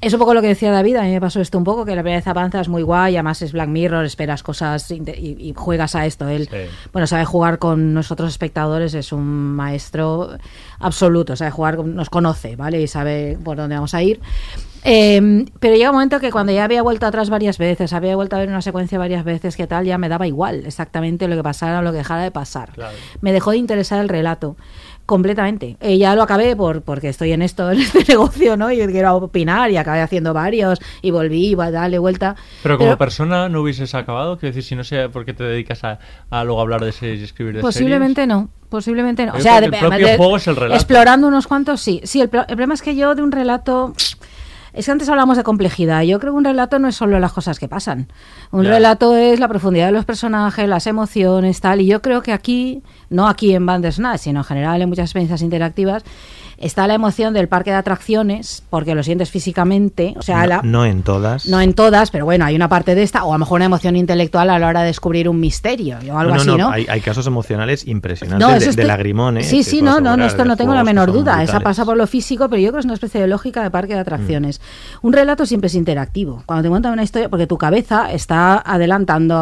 es un poco lo que decía David, a mí me pasó esto un poco, que la primera vez avanzas muy guay, además es Black Mirror, esperas cosas y, y juegas a esto. Él, bueno, sabe jugar con nosotros espectadores, es un maestro absoluto, sabe jugar, nos conoce, ¿vale? Y sabe por dónde vamos a ir. Eh, pero llega un momento que cuando ya había vuelto atrás varias veces, había vuelto a ver una secuencia varias veces, que tal, ya me daba igual exactamente lo que pasara o lo que dejara de pasar. Me dejó de interesar el relato completamente. Eh, ya lo acabé por porque estoy en esto, en este negocio, ¿no? Y quiero opinar y acabé haciendo varios y volví, a darle vuelta. Pero como persona no hubieses acabado, quiero decir, si no sé por qué te dedicas a, a luego hablar de series y escribir de Posiblemente no, posiblemente no. O sea, el de- propio de- juego es el relato. explorando unos cuantos, sí. Sí, el, el problema es que yo de un relato... Es que antes hablamos de complejidad. Yo creo que un relato no es solo las cosas que pasan. Un relato es la profundidad de los personajes, las emociones, tal. Y yo creo que aquí, no aquí en Bandersnatch, sino en general en muchas experiencias interactivas, está la emoción del parque de atracciones, porque lo sientes físicamente. O sea, no, la, no en todas. no en todas, pero bueno, hay una parte de esta, o a lo mejor una emoción intelectual a la hora de descubrir un misterio o algo no, así, no, ¿no? Hay, hay casos emocionales impresionantes No, de, eso de estoy- lagrimones. Sí, te sí, puedo no, no, no, esto no tengo la menor duda. Esa pasa por lo físico, pero yo creo que es una especie de lógica de parque de atracciones. Un relato siempre es interactivo. Cuando te cuentan una historia, porque tu cabeza está adelantando,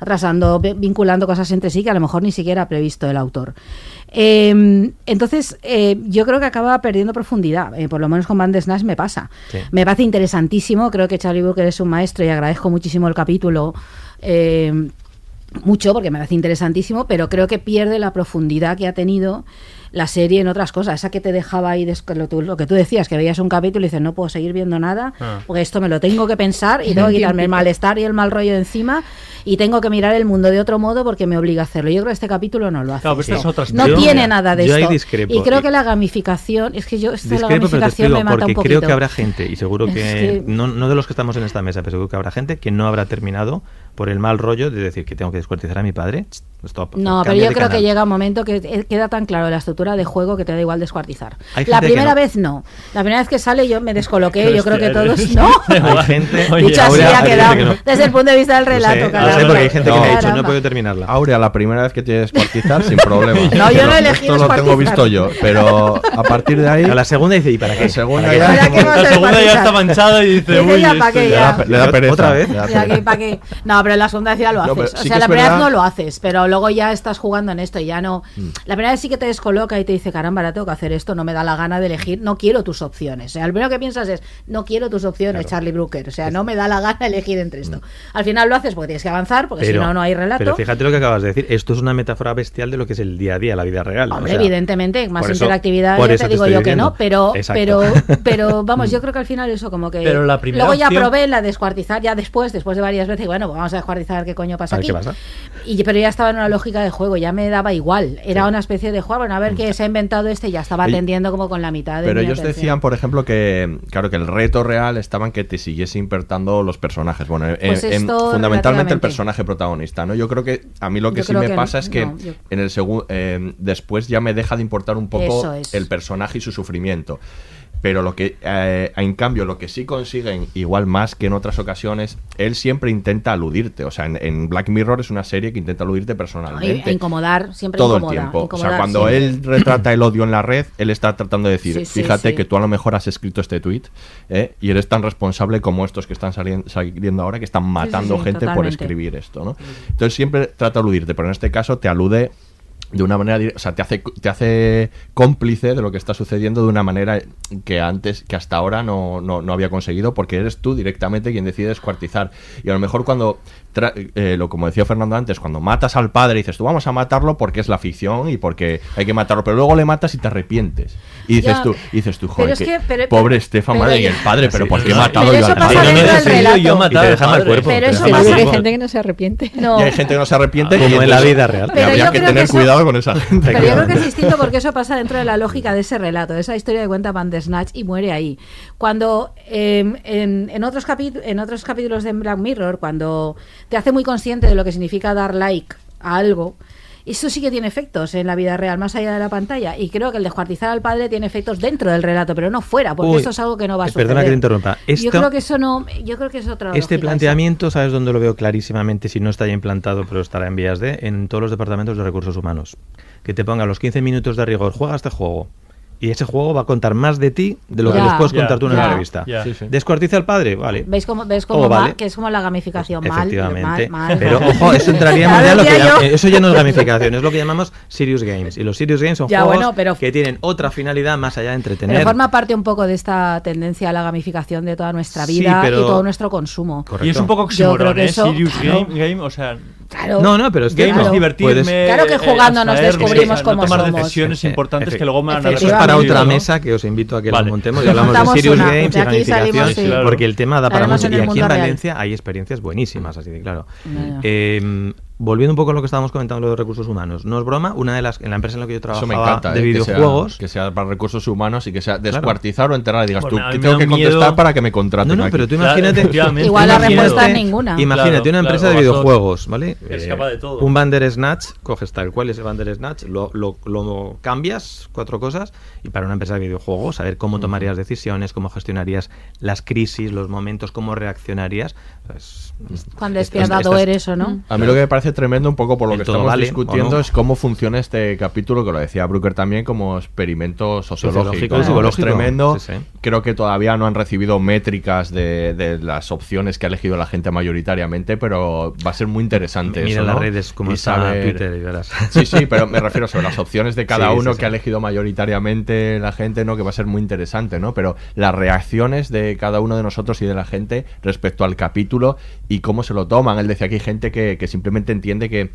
atrasando, vi- vinculando cosas entre sí que a lo mejor ni siquiera ha previsto el autor. Eh, entonces, eh, yo creo que acaba perdiendo profundidad. eh, por lo menos con Bandersnatch me pasa. Sí. Me parece interesantísimo. Creo que Charlie Brooker es un maestro y agradezco muchísimo el capítulo. eh, mucho porque me parece interesantísimo, pero creo que pierde la profundidad que ha tenido la serie en otras cosas. Esa que te dejaba ahí, lo, tú- lo que tú decías, que veías un capítulo y dices, no puedo seguir viendo nada, Ah. porque esto me lo tengo que pensar y tengo que quitarme el malestar y el mal rollo de encima y tengo que mirar el mundo de otro modo porque me obliga a hacerlo. Yo creo que este capítulo no lo hace. Claro, pero esta esto. no experiencia. tiene nada de Yo ahí esto. discrepo. Y creo que la gamificación, es que yo, la Discrepo, pero te gamificación me mata porque un poquito. creo que habrá gente, y seguro Es que, que- No, no de los que estamos en esta mesa, pero seguro que habrá gente que no habrá terminado por el mal rollo de decir que tengo que descuartizar a mi padre. Stop. No, pero yo creo que canal. llega un momento que eh, queda tan claro la estructura de juego que te da igual descuartizar. La primera no. vez no. La primera vez que sale yo me descoloqué, Qué yo creo que todos no. Hay gente. Oye, Dicho así Aurea, ha quedado no. desde el punto de vista del sé, relato. lo sé, caramba. porque hay gente que me ha dicho, no he podido terminarla. Aurea, la primera vez que te descuartizar, sin problema. No, yo no elegí Esto lo tengo visto yo, pero a partir de ahí... A la segunda dice, ¿y para qué? La segunda ¿Para ya ¿Para La segunda ya está manchada y dice, uy, ya, esto ¿pa' qué ya". Le da, pereza. ¿Otra vez? No, pero en la segunda vez ya lo haces. No, o sea, la primera vez no lo haces, pero luego ya estás jugando en esto y ya no. Mm. La primera vez sí que te descoloca y te dice, caramba, ahora tengo que hacer esto, no me da la gana de elegir, no quiero tus opciones. O sea, lo primero que piensas es, no quiero tus opciones, Charlie Brooker. O sea, no me da la gana elegir entre esto. Al final lo haces porque tienes que avanzar, porque si no, no hay relato. Pero fíjate lo que acabas de decir. Esto es una metáfora bestial de lo que es el día a día, la vida real. Hombre, o sea, evidentemente, más eso- interactividad, eso te te digo yo que no, pero, Exacto. pero, pero vamos, yo creo que al final eso como que... Pero la primera Luego ya opción- probé la descuartizar, ya después, después de varias veces, y bueno, pues vamos a descuartizar qué coño pasa A ver aquí. qué pasa. Y, pero ya estaba en una lógica de juego, ya me daba igual. Era una especie de juego, bueno, a ver, que se ha inventado este ya estaba atendiendo como con la mitad de Pero ellos atención. decían, por ejemplo, que claro que el reto real estaba en que te siguiese impertando los personajes. Bueno, en- Pues en- fundamentalmente el personaje protagonista, ¿no? Yo creo que a mí lo que Yo sí me que pasa es que no, yo- en el segundo después ya me deja de importar un poco es. el personaje y su sufrimiento. Pero lo que, eh, en cambio, lo que sí consiguen, igual más que en otras ocasiones, él siempre intenta aludirte. O sea, en, en Black Mirror es una serie que intenta aludirte personalmente e incomodar, siempre todo incomoda, el tiempo. O sea, cuando siempre. él retrata el odio en la red, él está tratando de decir, Sí, sí, fíjate sí. que tú a lo mejor has escrito este tweet ¿eh? y eres tan responsable como estos que están salien- saliendo ahora que están matando gente por escribir esto, ¿no? Entonces siempre trata de aludirte, pero en este caso te alude de una manera, o sea, te hace, te hace cómplice de lo que está sucediendo de una manera que antes, que hasta ahora no, no, no había conseguido, porque eres tú directamente quien decide descuartizar. Y a lo mejor cuando, eh, lo como decía Fernando antes, cuando matas al padre, dices, tú vamos a matarlo porque es la ficción y porque hay que matarlo, pero luego le matas y te arrepientes. Y dices Ya, tú, y dices tú, pero joder, es que que- pero- pobre Estefan, madre y el padre, pero Sí, ¿por qué he matado yo al padre? relato. yo matar padre. cuerpo. Pero eso pasa- Hay gente que no se arrepiente. No. Y hay gente que no se arrepiente. Como en la vida real. y Pero habría yo que creo tener que eso- cuidado con esa gente. Pero yo creo que es distinto porque eso pasa dentro de la lógica de ese relato, de esa historia que cuenta Bandersnatch y muere ahí. Cuando eh, en, en otros en otros capítulos de Black Mirror, cuando te hace muy consciente de lo que significa dar like a algo, eso sí que tiene efectos en la vida real, más allá de la pantalla. Y creo que el descuartizar al padre tiene efectos dentro del relato, pero no fuera, porque Uy, eso es algo que no va a eh, suceder. perdona que te interrumpa. yo creo que eso no, yo creo que es otra Este esa. planteamiento, ¿sabes dónde lo veo clarísimamente? Si no está ya implantado, pero estará en vías de, en todos los departamentos de recursos humanos. Que te ponga los 15 minutos de rigor, juega este juego. Y ese juego va a contar más de ti de lo que les puedes ya, contar tú en ya. una revista. Ya. Sí, sí. Descuartiza al padre, vale. ¿Veis cómo, ves cómo Oh, va? vale. Que es como la gamificación mal, Efectivamente. mal, mal, Pero mal. ojo, eso entraríamos Ya en lo que eso ya no es gamificación, es lo que llamamos serious games. Y los serious games son Ya, juegos bueno, pero- que tienen otra finalidad más allá de entretener. Pero forma parte un poco de esta tendencia a la gamificación de toda nuestra Sí, vida pero- y todo nuestro consumo. Y es un poco Yo creo oxímoron, que ¿eh? eso- Serious claro. game, game, o sea... Claro. No, no, pero es que es divertirme. Puedes- Claro que eh, jugando nos abstraerme, descubrimos cómo no tomar somos. decisiones Eh, importantes efe- que luego me van a Eso es para otra ¿no? mesa que os invito a que Vale. lo montemos y hablamos de serious una, games de y gamificación, sí. Claro. porque el tema da para mucho. Y aquí en real. Valencia hay experiencias buenísimas, así de claro. Eh, volviendo un poco a lo que estábamos comentando de recursos humanos, no es broma, una de las en la empresa en la que yo Eso trabajaba me encanta, de ¿eh? que sea- videojuegos, que sea, para recursos humanos y que sea descuartizar o enterrar y digas Bueno, tú, a mí ¿qué me tengo que miedo- contestar para que me contraten No, no, aquí? pero tú Claro, imagínate. efectivamente. Igual la respuesta es ninguna. Imagínate Claro, una empresa claro, de videojuegos, ¿vale? Es Eh, capaz de todo. Un Bandersnatch, coges tal cual ese Bandersnatch, lo, lo, lo cambias, cuatro cosas, y para una empresa de videojuegos, saber cómo tomarías decisiones, cómo gestionarías las crisis, los momentos, cómo reaccionarías. pues, Cuán es- despiadado eres o no. A mí lo que me parece tremendo un poco por lo El que estamos vale, discutiendo es cómo funciona este capítulo, que lo decía Brooker también, como experimento sociológico. Es tremendo. Sí, sí. Creo que todavía no han recibido métricas de, de las opciones que ha elegido la gente mayoritariamente, pero va a ser muy interesante Mira eso, las ¿no? redes como Y saber- Twitter y verás. Sí, sí, pero me refiero sobre las opciones de cada Sí, uno que ha elegido mayoritariamente la gente, ¿no? Que va a ser muy interesante, ¿no? Pero las reacciones de cada uno de nosotros y de la gente respecto al capítulo y cómo se lo toman. Él decía que hay gente que, que simplemente entiende que,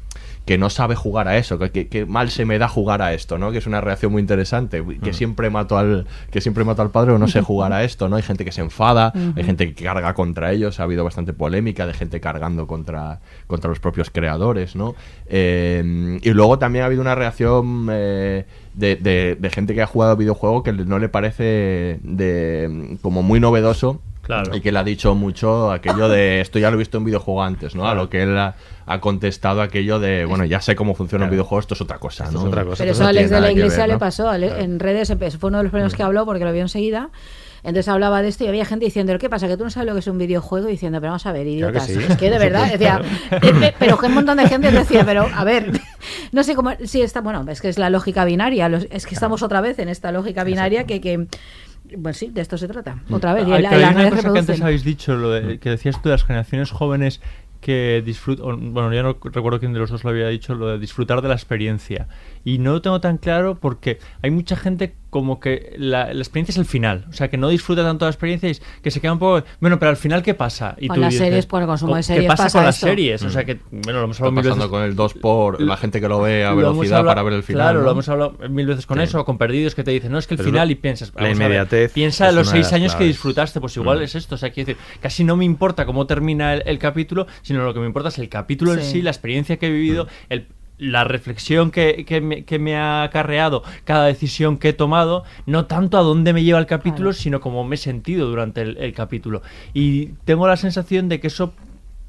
que no sabe jugar a eso, que, que- que mal se me da jugar a esto, ¿no? Que es una reacción muy interesante, que Mm. siempre mato al que siempre mato al padre o no sé jugar a esto, ¿no? Hay gente que se enfada, hay gente que carga contra ellos, ha habido bastante polémica de gente cargando contra, contra los propios creadores, ¿no? Eh, y luego también ha habido una reacción eh, de, de- de gente que ha jugado videojuego que no le parece de como muy novedoso Claro. y que le ha dicho mucho aquello de esto ya lo he visto en videojuego antes, ¿no? A lo que él ha, ha contestado aquello de bueno, ya sé cómo funciona un Claro. videojuego, esto es otra cosa, Esto ¿no? es otra cosa. Pero eso no a Alex de la Iglesia ver, le ¿no? pasó, Ale- Claro. en redes fue uno de los primeros que habló porque lo vio enseguida. Entonces hablaba de esto y había gente diciendo, ¿qué pasa? Que tú no sabes lo que es un videojuego y diciendo, pero vamos a ver, Claro que idiotas. sí. Es que de verdad, decía, eh, eh, pero que un montón de gente decía, pero a ver, no sé cómo, sí está, bueno, es que es la lógica binaria, los- es que estamos otra vez en esta lógica binaria que, que, bueno, sí, de esto se trata, otra vez. y Hay, la- hay las una cosa que antes habéis dicho, lo de- que decías tú de las generaciones jóvenes que disfrutan, bueno, ya no recuerdo quién de los dos lo había dicho, lo de disfrutar de la experiencia. Y no lo tengo tan claro porque hay mucha gente como que la, la experiencia es el final, o sea, que no disfruta tanto la experiencia y es- que se queda un poco, bueno, pero al final, ¿qué pasa? Y Con las series, por el consumo de ¿qué series pasa, pasa con las series? O Mm. sea, que, bueno, lo hemos Está hablado mil pasando veces. con el 2 por la gente que lo ve a Lo velocidad hablado- para ver el final. Claro, ¿no? lo hemos hablado mil veces con Sí. eso, con perdidos que te dicen, no, es que el Pero final lo- y piensas, la inmediatez piensa los seis años que disfrutaste, pues igual Mm. es esto, o sea, quiero decir, casi no me importa cómo termina el, el capítulo, sino lo que me importa es el capítulo en Sí. sí, la experiencia que he vivido, Mm. el la reflexión que, que, me, que, me, ha acarreado cada decisión que he tomado, no tanto a dónde me lleva el capítulo, sino cómo me he sentido durante el, el, capítulo. Y tengo la sensación de que eso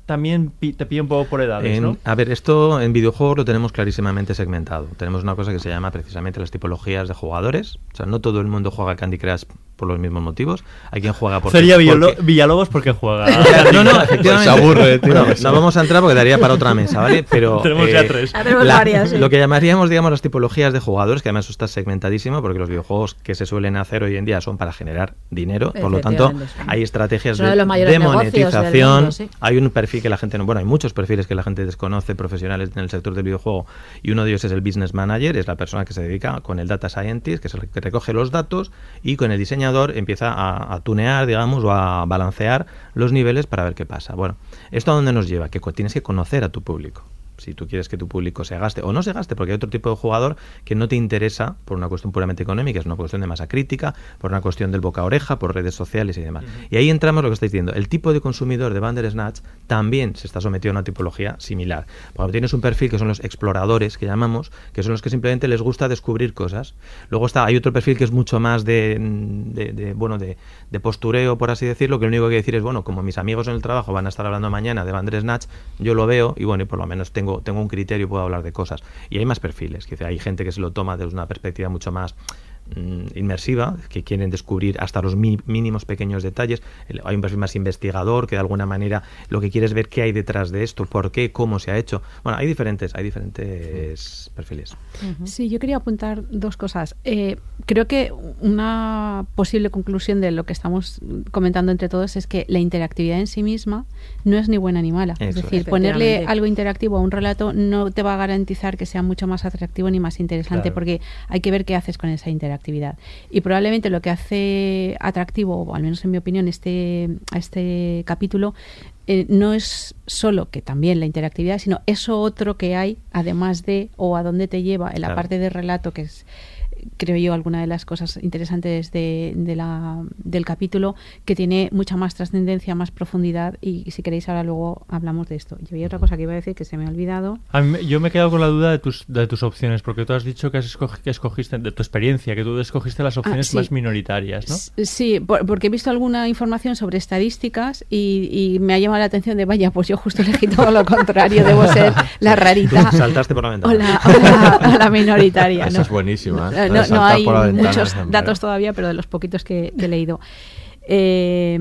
también te pilla un poco por edades, en, ¿no? A ver, esto en videojuegos lo tenemos clarísimamente segmentado. Tenemos una cosa que se llama precisamente las tipologías de jugadores. O sea, no todo el mundo juega Candy Crush por los mismos motivos. Hay quien juega por Sería porque... Villalobos porque juega. no, no, efectivamente. Se aburre, tío, no, no, vamos a entrar porque daría para otra mesa, ¿vale? Pero tenemos eh, ya tres. Tenemos la, varias, sí. Lo que llamaríamos, digamos, las tipologías de jugadores, que además eso está segmentadísimo, porque los videojuegos que se suelen hacer hoy en día son para generar dinero. Por lo tanto, hay estrategias de, de, de monetización. Mundo, sí. Hay un perfil que la gente no. Bueno, hay muchos perfiles que la gente desconoce, profesionales en el sector del videojuego, y uno de ellos es el business manager, es la persona que se dedica con el data scientist, que es el que recoge los datos, y con el diseñador empieza a a, tunear, digamos, o a balancear los niveles para ver qué pasa. Bueno, ¿esto a dónde nos lleva? Que tienes que conocer a tu público si tú quieres que tu público se gaste o no se gaste, porque hay otro tipo de jugador que no te interesa por una cuestión puramente económica, es una cuestión de masa crítica, por una cuestión del boca a oreja, por redes sociales y demás. Uh -huh. Y ahí entramos lo que estáis diciendo. El tipo de consumidor de Bandersnatch también se está sometido a una tipología similar. Cuando tienes un perfil que son los exploradores, que llamamos, que son los que simplemente les gusta descubrir cosas. Luego está, hay otro perfil que es mucho más de, de, de bueno, de, de, postureo, por así decirlo, que lo único que decir es, bueno, como mis amigos en el trabajo van a estar hablando mañana de Bandersnatch, yo lo veo y bueno, y por lo menos tengo tengo un criterio y puedo hablar de cosas. Y hay más perfiles, que hay gente que se lo toma desde una perspectiva mucho más inmersiva, que quieren descubrir hasta los mínimos pequeños detalles. Hay un perfil más investigador, que de alguna manera lo que quiere es ver qué hay detrás de esto, por qué, cómo se ha hecho. Bueno, hay diferentes, hay diferentes perfiles. Sí, yo quería apuntar dos cosas. Eh, creo que una posible conclusión de lo que estamos comentando entre todos es que la interactividad en sí misma no es ni buena ni mala. Eso es decir, ponerle algo interactivo a un relato no te va a garantizar que sea mucho más atractivo ni más interesante, claro. porque hay que ver qué haces con esa interactividad. Y probablemente lo que hace atractivo, o al menos en mi opinión, este, a este capítulo, eh, no es solo que también la interactividad, sino eso otro que hay, además de, o a dónde te lleva, en la claro. parte de relato, que es creo yo, alguna de las cosas interesantes de, de la, del capítulo, que tiene mucha más trascendencia, más profundidad, y si queréis ahora luego hablamos de esto. Yo había otra cosa que iba a decir que se me ha olvidado. A mí, yo me he quedado con la duda de tus, de tus opciones, porque tú has dicho que, has escog que escogiste, de tu experiencia, que tú escogiste las opciones ah, sí. más minoritarias, ¿no? Sí, por, porque he visto alguna información sobre estadísticas y, y, me ha llamado la atención de, vaya, pues yo justo elegí todo lo contrario, debo ser la rarita. Tú saltaste por la ventana. O la, o la, o la minoritaria. Esa ¿no? es buenísima. ¿eh? No, no hay muchos datos todavía, pero de los poquitos que, que he leído. Eh,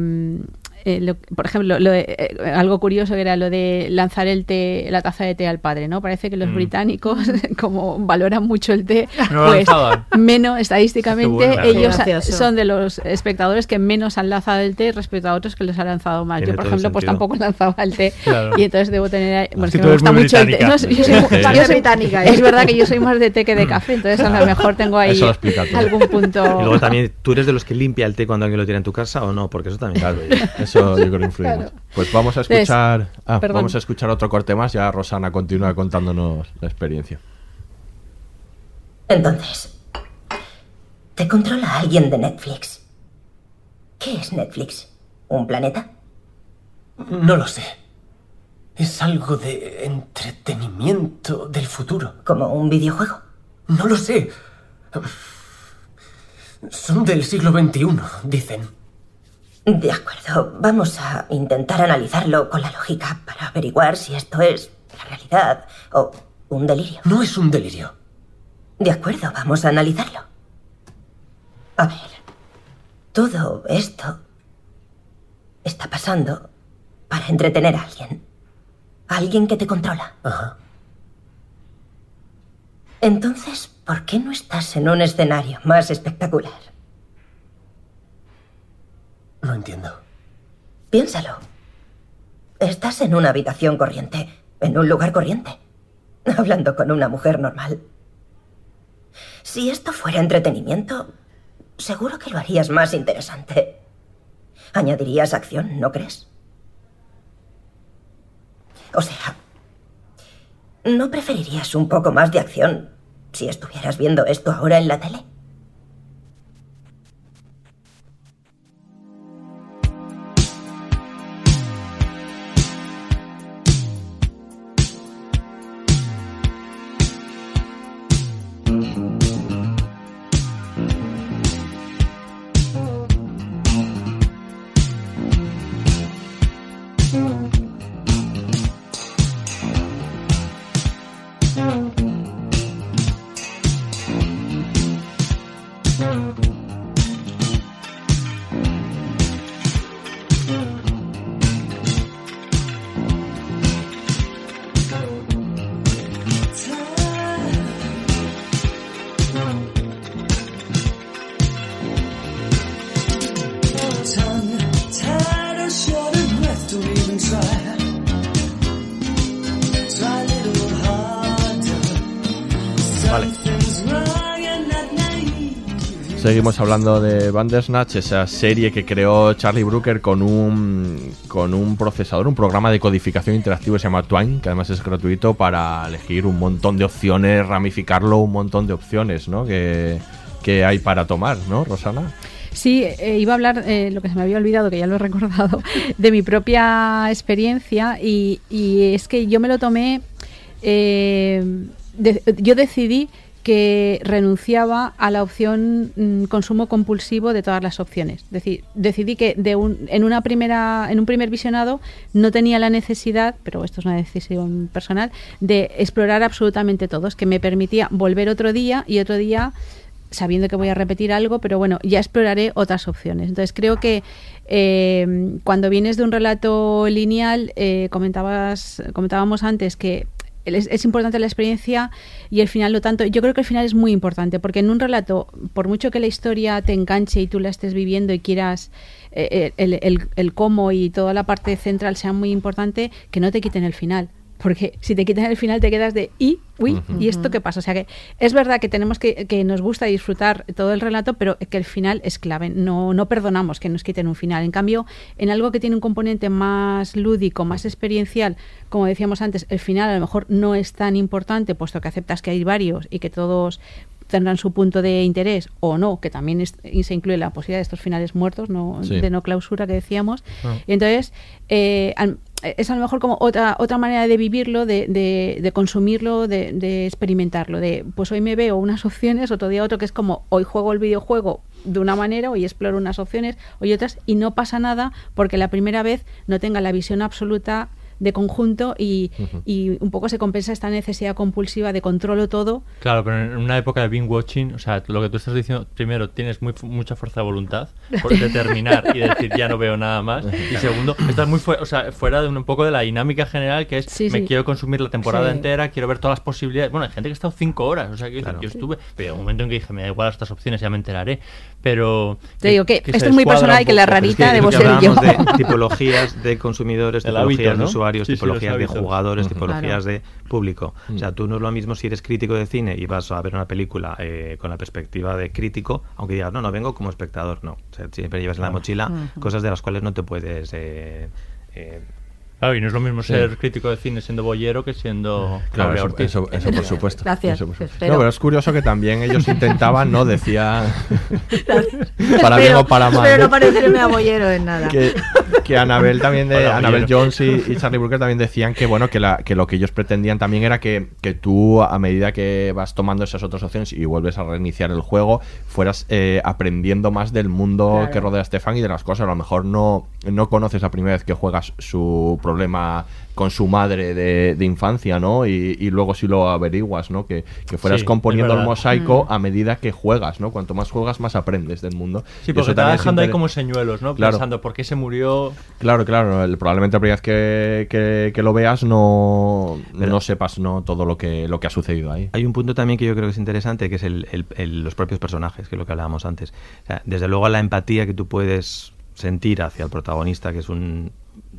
eh, lo, por ejemplo, lo de, eh, algo curioso era lo de lanzar el té, la taza de té al padre, ¿no? Parece que los mm. británicos, como valoran mucho el té, no pues menos estadísticamente bueno, ellos son de los espectadores que menos han lanzado el té respecto a otros que los han lanzado más. Yo, por ejemplo, pues tampoco lanzaba el té claro. y entonces debo tener, bueno, es que me gusta mucho británica. el té. No, yo soy, yo soy británica. Es verdad que yo soy más de té que de café, entonces a lo mejor tengo ahí algún punto. Y luego también, ¿tú eres de los que limpia el té cuando alguien lo tiene en tu casa o no? Porque eso también. Claro, eso yo creo que influye claro. mucho. Pues vamos a escuchar. Ah, vamos a escuchar otro corte más. Ya Rosana continúa contándonos la experiencia. Entonces, ¿te controla alguien de Netflix? ¿Qué es Netflix? ¿Un planeta? No lo sé. Es algo de entretenimiento del futuro. ¿Como un videojuego? No lo sé. Son del siglo XXI, dicen. De acuerdo, vamos a intentar analizarlo con la lógica para averiguar si esto es la realidad o un delirio. No es un delirio. De acuerdo, vamos a analizarlo. A ver, todo esto está pasando para entretener a alguien. A alguien que te controla. Ajá. Entonces, ¿por qué no estás en un escenario más espectacular? No entiendo. Piénsalo. Estás en una habitación corriente, en un lugar corriente, hablando con una mujer normal. Si esto fuera entretenimiento, seguro que lo harías más interesante. Añadirías acción, ¿no crees? O sea, ¿no preferirías un poco más de acción si estuvieras viendo esto ahora en la tele? Seguimos hablando de Bandersnatch, esa serie que creó Charlie Brooker con un, con un procesador, un programa de codificación interactivo que se llama Twine, que además es gratuito para elegir un montón de opciones, ramificarlo, un montón de opciones ¿no? que, que hay para tomar, ¿no, Rosana? Sí, eh, iba a hablar, eh, lo que se me había olvidado, que ya lo he recordado, de mi propia experiencia y, y es que yo me lo tomé, eh, yo decidí que renunciaba a la opción mm, consumo compulsivo de todas las opciones. Es decir, decidí que de un, en una primera en un primer visionado no tenía la necesidad, pero esto es una decisión personal, de explorar absolutamente todos, que me permitía volver otro día y otro día sabiendo que voy a repetir algo, pero bueno, ya exploraré otras opciones. Entonces creo que eh, cuando vienes de un relato lineal, eh, comentábamos antes que es, importante la experiencia y el final no tanto. Yo creo que el final es muy importante porque en un relato, por mucho que la historia te enganche y tú la estés viviendo y quieras eh, el, el- el cómo y toda la parte central sea muy importante, que no te quiten el final. Porque si te quitan el final te quedas de ¿y? ¿Uy? ¿Y esto qué pasa? O sea que es verdad que tenemos que, que nos gusta disfrutar todo el relato, pero que el final es clave. No, no perdonamos que nos quiten un final. En cambio, en algo que tiene un componente más lúdico, más experiencial, como decíamos antes, el final a lo mejor no es tan importante, puesto que aceptas que hay varios y que todos tendrán su punto de interés o no, que también es- y se incluye la posibilidad de estos finales muertos, no, Sí. de no clausura que decíamos. Ah. Y entonces, eh, al- es a lo mejor como otra otra manera de vivirlo, de, de, de consumirlo, de, de experimentarlo. De pues hoy me veo unas opciones, otro día otro, que es como hoy juego el videojuego de una manera, hoy exploro unas opciones, hoy otras, y no pasa nada porque la primera vez no tenga la visión absoluta de conjunto y, y un poco se compensa esta necesidad compulsiva de controlo todo. Claro, pero en una época de binge watching, o sea, lo que tú estás diciendo, primero, tienes muy, fu- mucha fuerza de voluntad por determinar y decir ya no veo nada más. Y segundo, estás muy fue- o sea, fuera de un, un poco de la dinámica general que es Sí, me sí. quiero consumir la temporada Sí. entera, quiero ver todas las posibilidades. Bueno, hay gente que ha estado cinco horas, o sea, que yo estuve, pero un momento en que dije, me da igual estas opciones, ya me enteraré. Pero. Te digo que esto es muy personal y que la rarita debo ser yo. hablábamos de tipologías de consumidores, El tipologías hábito, de usuarios, Sí, sí, los tipologías de jugadores, tipologías Claro. de público. O sea, tú no es lo mismo si eres crítico de cine y vas a ver una película eh, con la perspectiva de crítico, aunque digas, no, no, vengo como espectador, no. O sea, siempre llevas en la mochila cosas de las cuales no te puedes... eh, eh, Claro, y no es lo mismo Sí. ser crítico de cine siendo bollero que siendo Claro, eso, Ortiz. eso, eso por supuesto. Gracias, Eso por supuesto. espero. No, pero es curioso que también ellos intentaban, ¿no? Decía. para bien o para mal. Espero ¿eh? no parecerme a bollero en nada. que, que Anabel también de Hola, Anabel. Jones y, y Charlie Brooker también decían que bueno que, la, que lo que ellos pretendían también era que, que tú a medida que vas tomando esas otras opciones y vuelves a reiniciar el juego fueras eh, aprendiendo más del mundo Claro. que rodea a Stefan y de las cosas a lo mejor no no conoces la primera vez que juegas su problema con su madre de, de infancia no y, y luego si lo averiguas no que, que fueras Sí, componiendo el mosaico Mm. a medida que juegas no cuanto más juegas más aprendes del mundo Sí, porque te va dejando ahí como señuelos, ¿no? Claro. Pensando por qué se murió. Claro, claro. el- probablemente la primera vez que, que- que lo veas no, no sepas no todo lo que, lo que ha sucedido ahí. Hay un punto también que yo creo que es interesante, que es el, el- el- los propios personajes, que es lo que hablábamos antes. O sea, desde luego la empatía que tú puedes sentir hacia el protagonista, que es un,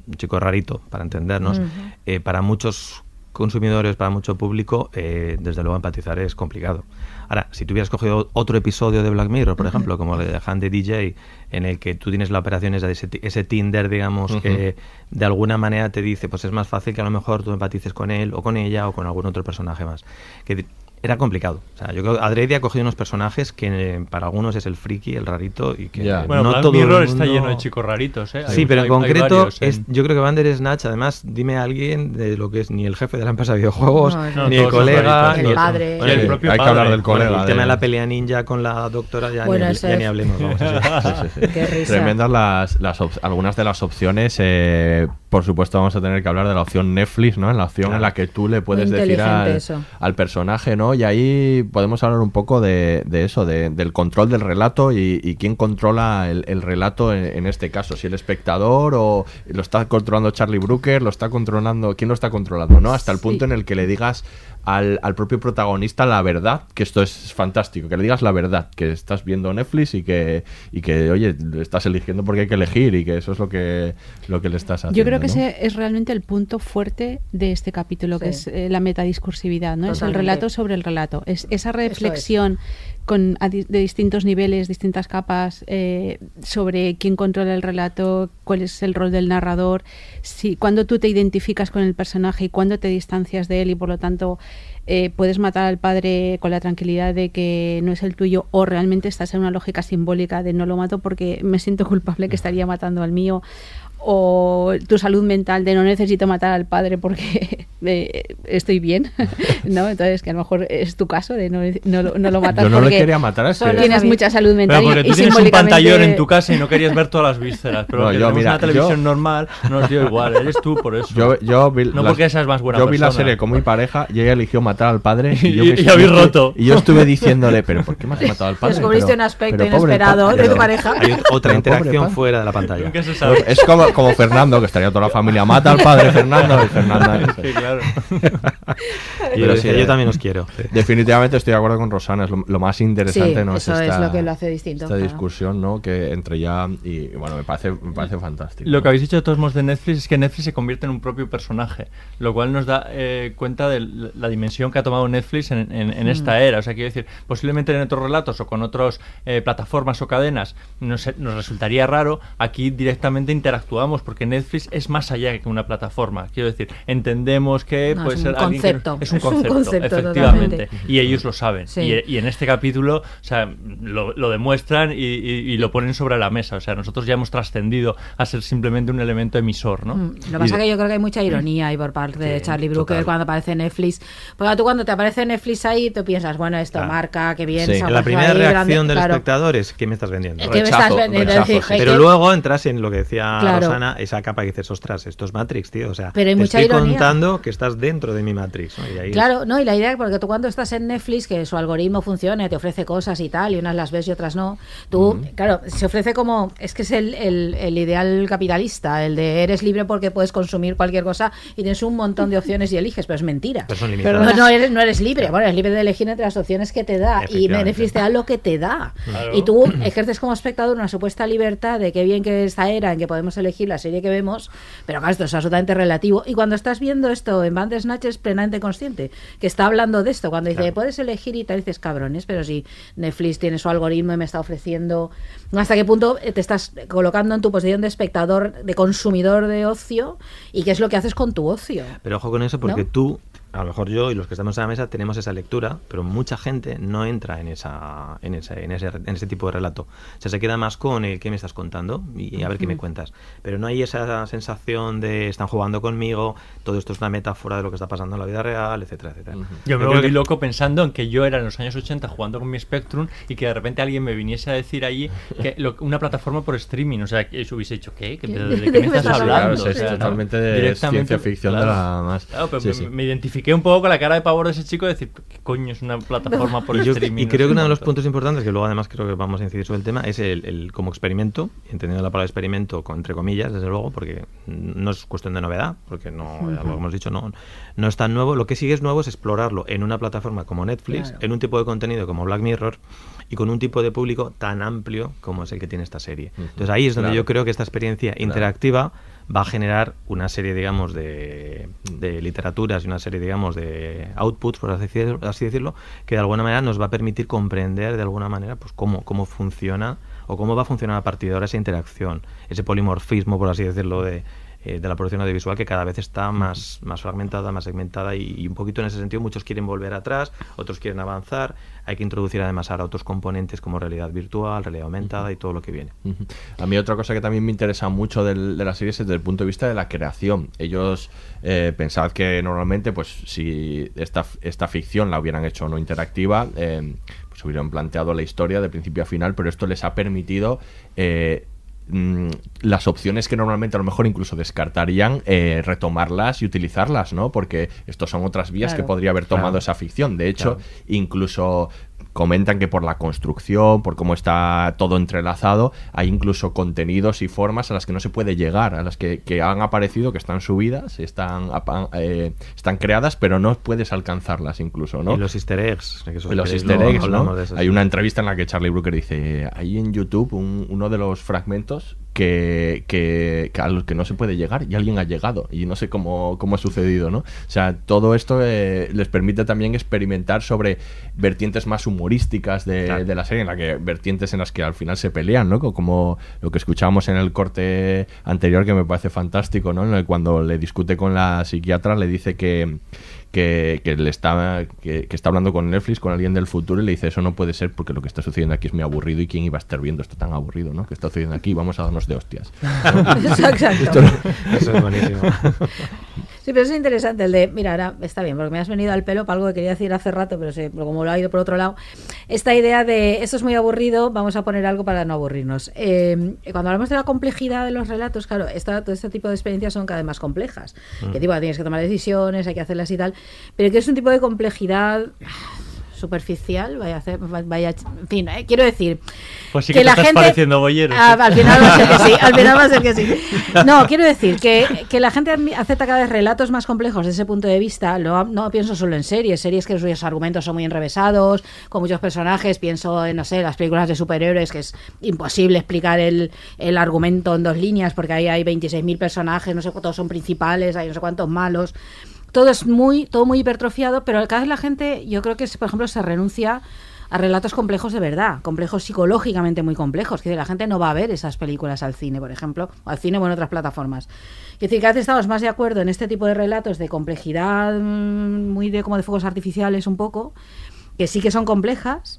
un chico rarito, para entendernos, eh, para muchos consumidores, para mucho público, eh, desde luego empatizar es complicado. Ahora, si tú hubieras cogido otro episodio de Black Mirror, por ejemplo, como el de Han de DJ, en el que tú tienes la operación esa de ese, ese Tinder, digamos, que de alguna manera te dice, pues es más fácil que a lo mejor tú empatices con él o con ella o con algún otro personaje más. Que era complicado. O sea, yo creo que Adrede ha cogido unos personajes que eh, para algunos es el friki, el rarito y que Bueno, no Black todo el Mirror está mundo- lleno de chicos raritos, ¿eh? Hay- Sí, pero en hay- concreto, varios es, yo creo que Bandersnatch, además, dime a alguien de lo que es ni el jefe de la empresa de videojuegos, No, no, ni el colega, ni El padre. Bueno, el propio hay que padre. hablar del bueno, colega. el tema de la pelea ninja con la doctora ya, Bueno, ni, ya hablemos. vamos, sí, sí. Sí, sí, sí. Qué risa. Tremendas las, las algunas de las opciones. eh, por supuesto, vamos a tener que hablar de la opción Netflix, ¿no? En la opción Claro. en la que tú le puedes decir al, al personaje, ¿no? Y ahí podemos hablar un poco de, de eso, de- del control del relato y, y quién controla el, el relato en, en este caso. Si el espectador o lo está controlando Charlie Brooker, lo está controlando. ¿Quién lo está controlando, no? Hasta el punto en el que le digas al, al propio protagonista la verdad, que esto es fantástico, que le digas la verdad, que estás viendo Netflix y que, y que oye, estás eligiendo porque hay que elegir y que eso es lo que, lo que le estás haciendo. Yo creo que ¿no? ese es realmente el punto fuerte de este capítulo, que es eh, la metadiscursividad, ¿no? Es el relato sobre el relato. Es esa es. reflexión con, de distintos niveles, distintas capas, eh, sobre quién controla el relato, cuál es el rol del narrador, si, cuándo tú te identificas con el personaje y cuándo te distancias de él y por lo tanto eh, puedes matar al padre con la tranquilidad de que no es el tuyo o realmente estás en una lógica simbólica de no lo mato porque me siento culpable que estaría matando al mío o tu salud mental de no necesito matar al padre porque eh, estoy bien, ¿no? Entonces que a lo mejor es tu caso de no, no, lo- no lo matas Yo no le porque quería matar a este. solo tienes mucha salud mental Pero porque y, tú y tienes un simbólicamente- pantallón en tu casa y no querías ver todas las vísceras. Pero No, que yo, mira, una televisión yo- normal, nos dio igual. Eres tú por eso. Yo, yo vi no las- porque seas más buena Yo vi la persona. serie con mi pareja y ella eligió matar al padre y, yo Y- me- y roto. Y yo estuve diciéndole, pero ¿por qué me has matado al padre? Descubriste Pero- un aspecto pero inesperado de tu pareja. Hay ot- otra Pero interacción fuera de la pantalla. Nunca se sabe. Es como, como Fernando, que estaría toda la familia. Mata al padre, Fernando. Y Fernanda. Sí, claro. Y yo decía, yo también os quiero. Sí. Definitivamente estoy de acuerdo con Rosana. Es lo, lo más interesante, Sí, ¿no? eso es esta, lo que lo hace distinto, Esta claro. discusión, ¿no? Que entre ya. Y bueno, me parece, me parece fantástico. Lo que habéis dicho de todos modos de Netflix es que Netflix se convierte en un propio personaje, lo cual nos da eh, cuenta de la dimensión que ha tomado Netflix en, en- en Mm. esta era. O sea, quiero decir, posiblemente en otros relatos o con otras plataformas o cadenas nos, nos resultaría raro. Aquí directamente interactuamos porque Netflix es más allá que una plataforma. Quiero decir, entendemos que No, puede es ser un alguien que- concepto. es un Es un concepto, concepto, efectivamente. totalmente. Y ellos lo saben. Sí. Y, y en este capítulo, o sea, lo, lo demuestran y, y- y lo ponen sobre la mesa. O sea, nosotros ya hemos trascendido a ser simplemente un elemento emisor, ¿no? Mm, Lo que pasa es que yo creo que hay mucha ironía ahí por parte de Charlie Brooker total. cuando aparece Netflix. Porque tú cuando te aparece Netflix ahí, tú piensas, bueno, esto Claro. marca, que bien. Sí. La primera ahí, reacción grande, del claro. espectador es ¿qué me estás vendiendo? ¿Qué me estás Rechazo, vendiendo? rechazo. Pero luego entras en lo que decía Claro. Esa capa que dices, ostras, esto es Matrix, tío. O sea, Pero hay te mucha estoy ironía. contando que estás dentro de mi Matrix. ¿no? Y ahí es- Claro, no, y la idea, porque tú cuando estás en Netflix, que su algoritmo funcione, te ofrece cosas y tal, y unas las ves y otras no, tú, claro, se ofrece como, es que es el, el- el ideal capitalista, el de eres libre porque puedes consumir cualquier cosa y tienes un montón de opciones y eliges, pero es mentira. Pero son no, limitadas. no eres, no eres libre, bueno, eres libre de elegir entre las opciones que te da, y. Netflix te da lo que te da. Claro. Y tú ejerces como espectador una supuesta libertad de qué bien que esta era en que podemos elegir la serie que vemos, pero claro, esto es absolutamente relativo. Y cuando estás viendo esto en Bandersnatch es plenamente consciente que está hablando de esto. Cuando dice, puedes elegir y tal, dices, cabrones, pero si Netflix tiene su algoritmo y me está ofreciendo. ¿Hasta qué punto te estás colocando en tu posición de espectador, de consumidor de ocio? ¿Y qué es lo que haces con tu ocio? Pero ojo con eso porque ¿No? tú, a lo mejor yo y los que estamos en la mesa tenemos esa lectura, pero mucha gente no entra en esa en ese, en ese, en ese tipo de relato. O sea, se queda más con el que me estás contando y a ver qué me Ujú. cuentas. Pero no hay esa sensación de están jugando conmigo, todo esto es una metáfora de lo que está pasando en la vida real, etcétera, etcétera. Yo me volví que- loco pensando en que yo era en los años 80 jugando con mi Spectrum y que de repente alguien me viniese a decir allí que lo- una plataforma por streaming. O sea, que eso hubiese dicho, ¿qué? ¿Qué- ¿De, de qué me estás hablando? Claro, O es sea, ¿no? totalmente de Directamente, ciencia ficción de la más. Claro, pero Sí, me, sí. me identifiqué un poco con la cara de pavor de ese chico de decir, ¿qué coño es una plataforma por y, yo- streaming? y creo que No uno de los puntos importantes, que luego además creo que vamos a incidir sobre el tema, es el, el como experimento, entendiendo la palabra experimento con, entre comillas, desde luego, porque no es cuestión de novedad, porque no, ya lo hemos dicho, no, no es tan nuevo. Lo que sí es nuevo es explorarlo en una plataforma como Netflix, Claro. en un tipo de contenido como Black Mirror y con un tipo de público tan amplio como es el que tiene esta serie. Entonces ahí es donde Claro. yo creo que esta experiencia Claro. Va a generar una serie, digamos, de, de literaturas y una serie, digamos, de outputs, por así decirlo, así decirlo, que de alguna manera nos va a permitir comprender de alguna manera pues cómo, cómo funciona o cómo va a funcionar a partir de ahora esa interacción, ese polimorfismo, por así decirlo, de, eh, de la producción audiovisual que cada vez está más, más fragmentada, más segmentada y, un poquito en ese sentido muchos quieren volver atrás, otros quieren avanzar, hay que introducir además ahora otros componentes como realidad virtual, realidad aumentada y todo lo que viene. A mí otra cosa que también me interesa mucho de la serie es desde el punto de vista de la creación. Ellos eh, pensad que normalmente, pues si esta, esta ficción la hubieran hecho no interactiva, eh, pues hubieran planteado la historia de principio a final, pero esto les ha permitido eh, mm, las opciones que normalmente a lo mejor incluso descartarían, eh, retomarlas y utilizarlas, ¿no? Porque estos son otras vías Claro. que podría haber tomado Claro. esa ficción. De hecho, Claro. incluso comentan que por la construcción, por cómo está todo entrelazado, hay incluso contenidos y formas a las que no se puede llegar, a las que, que han aparecido, que están subidas, están, eh, están creadas, pero no puedes alcanzarlas incluso, ¿no? Y los easter eggs. que los easter eggs, ¿no? hablamos de eso, Hay una entrevista en la que Charlie Brooker dice, hay en YouTube un- uno de los fragmentos que, que, que a los que no se puede llegar y alguien ha llegado y no sé cómo, cómo ha sucedido, ¿no? O sea, todo esto eh, les permite también experimentar sobre vertientes más humorísticas de, de la serie, en la que vertientes en las que al final se pelean, ¿no? Co- Como lo que escuchábamos en el corte anterior que me parece fantástico, ¿no? Cuando le discute con la psiquiatra le dice que que, que le está que, que está hablando con Netflix con alguien del futuro y le dice eso no puede ser porque lo que está sucediendo aquí es muy aburrido y quién iba a estar viendo esto tan aburrido no que está sucediendo aquí vamos a darnos de hostias ¿no? Exacto. Esto no- Eso es buenísimo. Sí, pero es interesante el de, mira, ahora está bien, porque me has venido al pelo para algo que quería decir hace rato, pero, sí, pero como lo ha ido por otro lado, esta idea de esto es muy aburrido, vamos a poner algo para no aburrirnos. Eh, cuando hablamos de la complejidad de los relatos, claro, esta, todo este tipo de experiencias son cada vez más complejas. Mm. Que tipo, tienes que tomar decisiones, hay que hacerlas y tal, pero que es un tipo de complejidad superficial, vaya a hacer, vaya, en fin, eh, quiero decir Pues sí que, te estás pareciendo bollero. Ah, al final va a ser que sí, al final va a ser que sí. No, quiero decir que, que la gente acepta cada vez relatos más complejos desde ese punto de vista. No, no pienso solo en series, series que sus argumentos son muy enrevesados, con muchos personajes. Pienso en, no sé, las películas de superhéroes, que es imposible explicar el, el argumento en dos líneas, porque ahí hay 26.000 personajes, no sé cuántos son principales, hay no sé cuántos malos. Todo es muy, todo muy hipertrofiado, pero cada vez la gente, yo creo que, por ejemplo, se renuncia a relatos complejos de verdad, complejos psicológicamente muy complejos, que la gente no va a ver esas películas al cine, por ejemplo, o al cine o en otras plataformas. Es decir, cada vez estamos más de acuerdo en este tipo de relatos de complejidad, mm, muy de como de fuegos artificiales un poco, que sí que son complejas,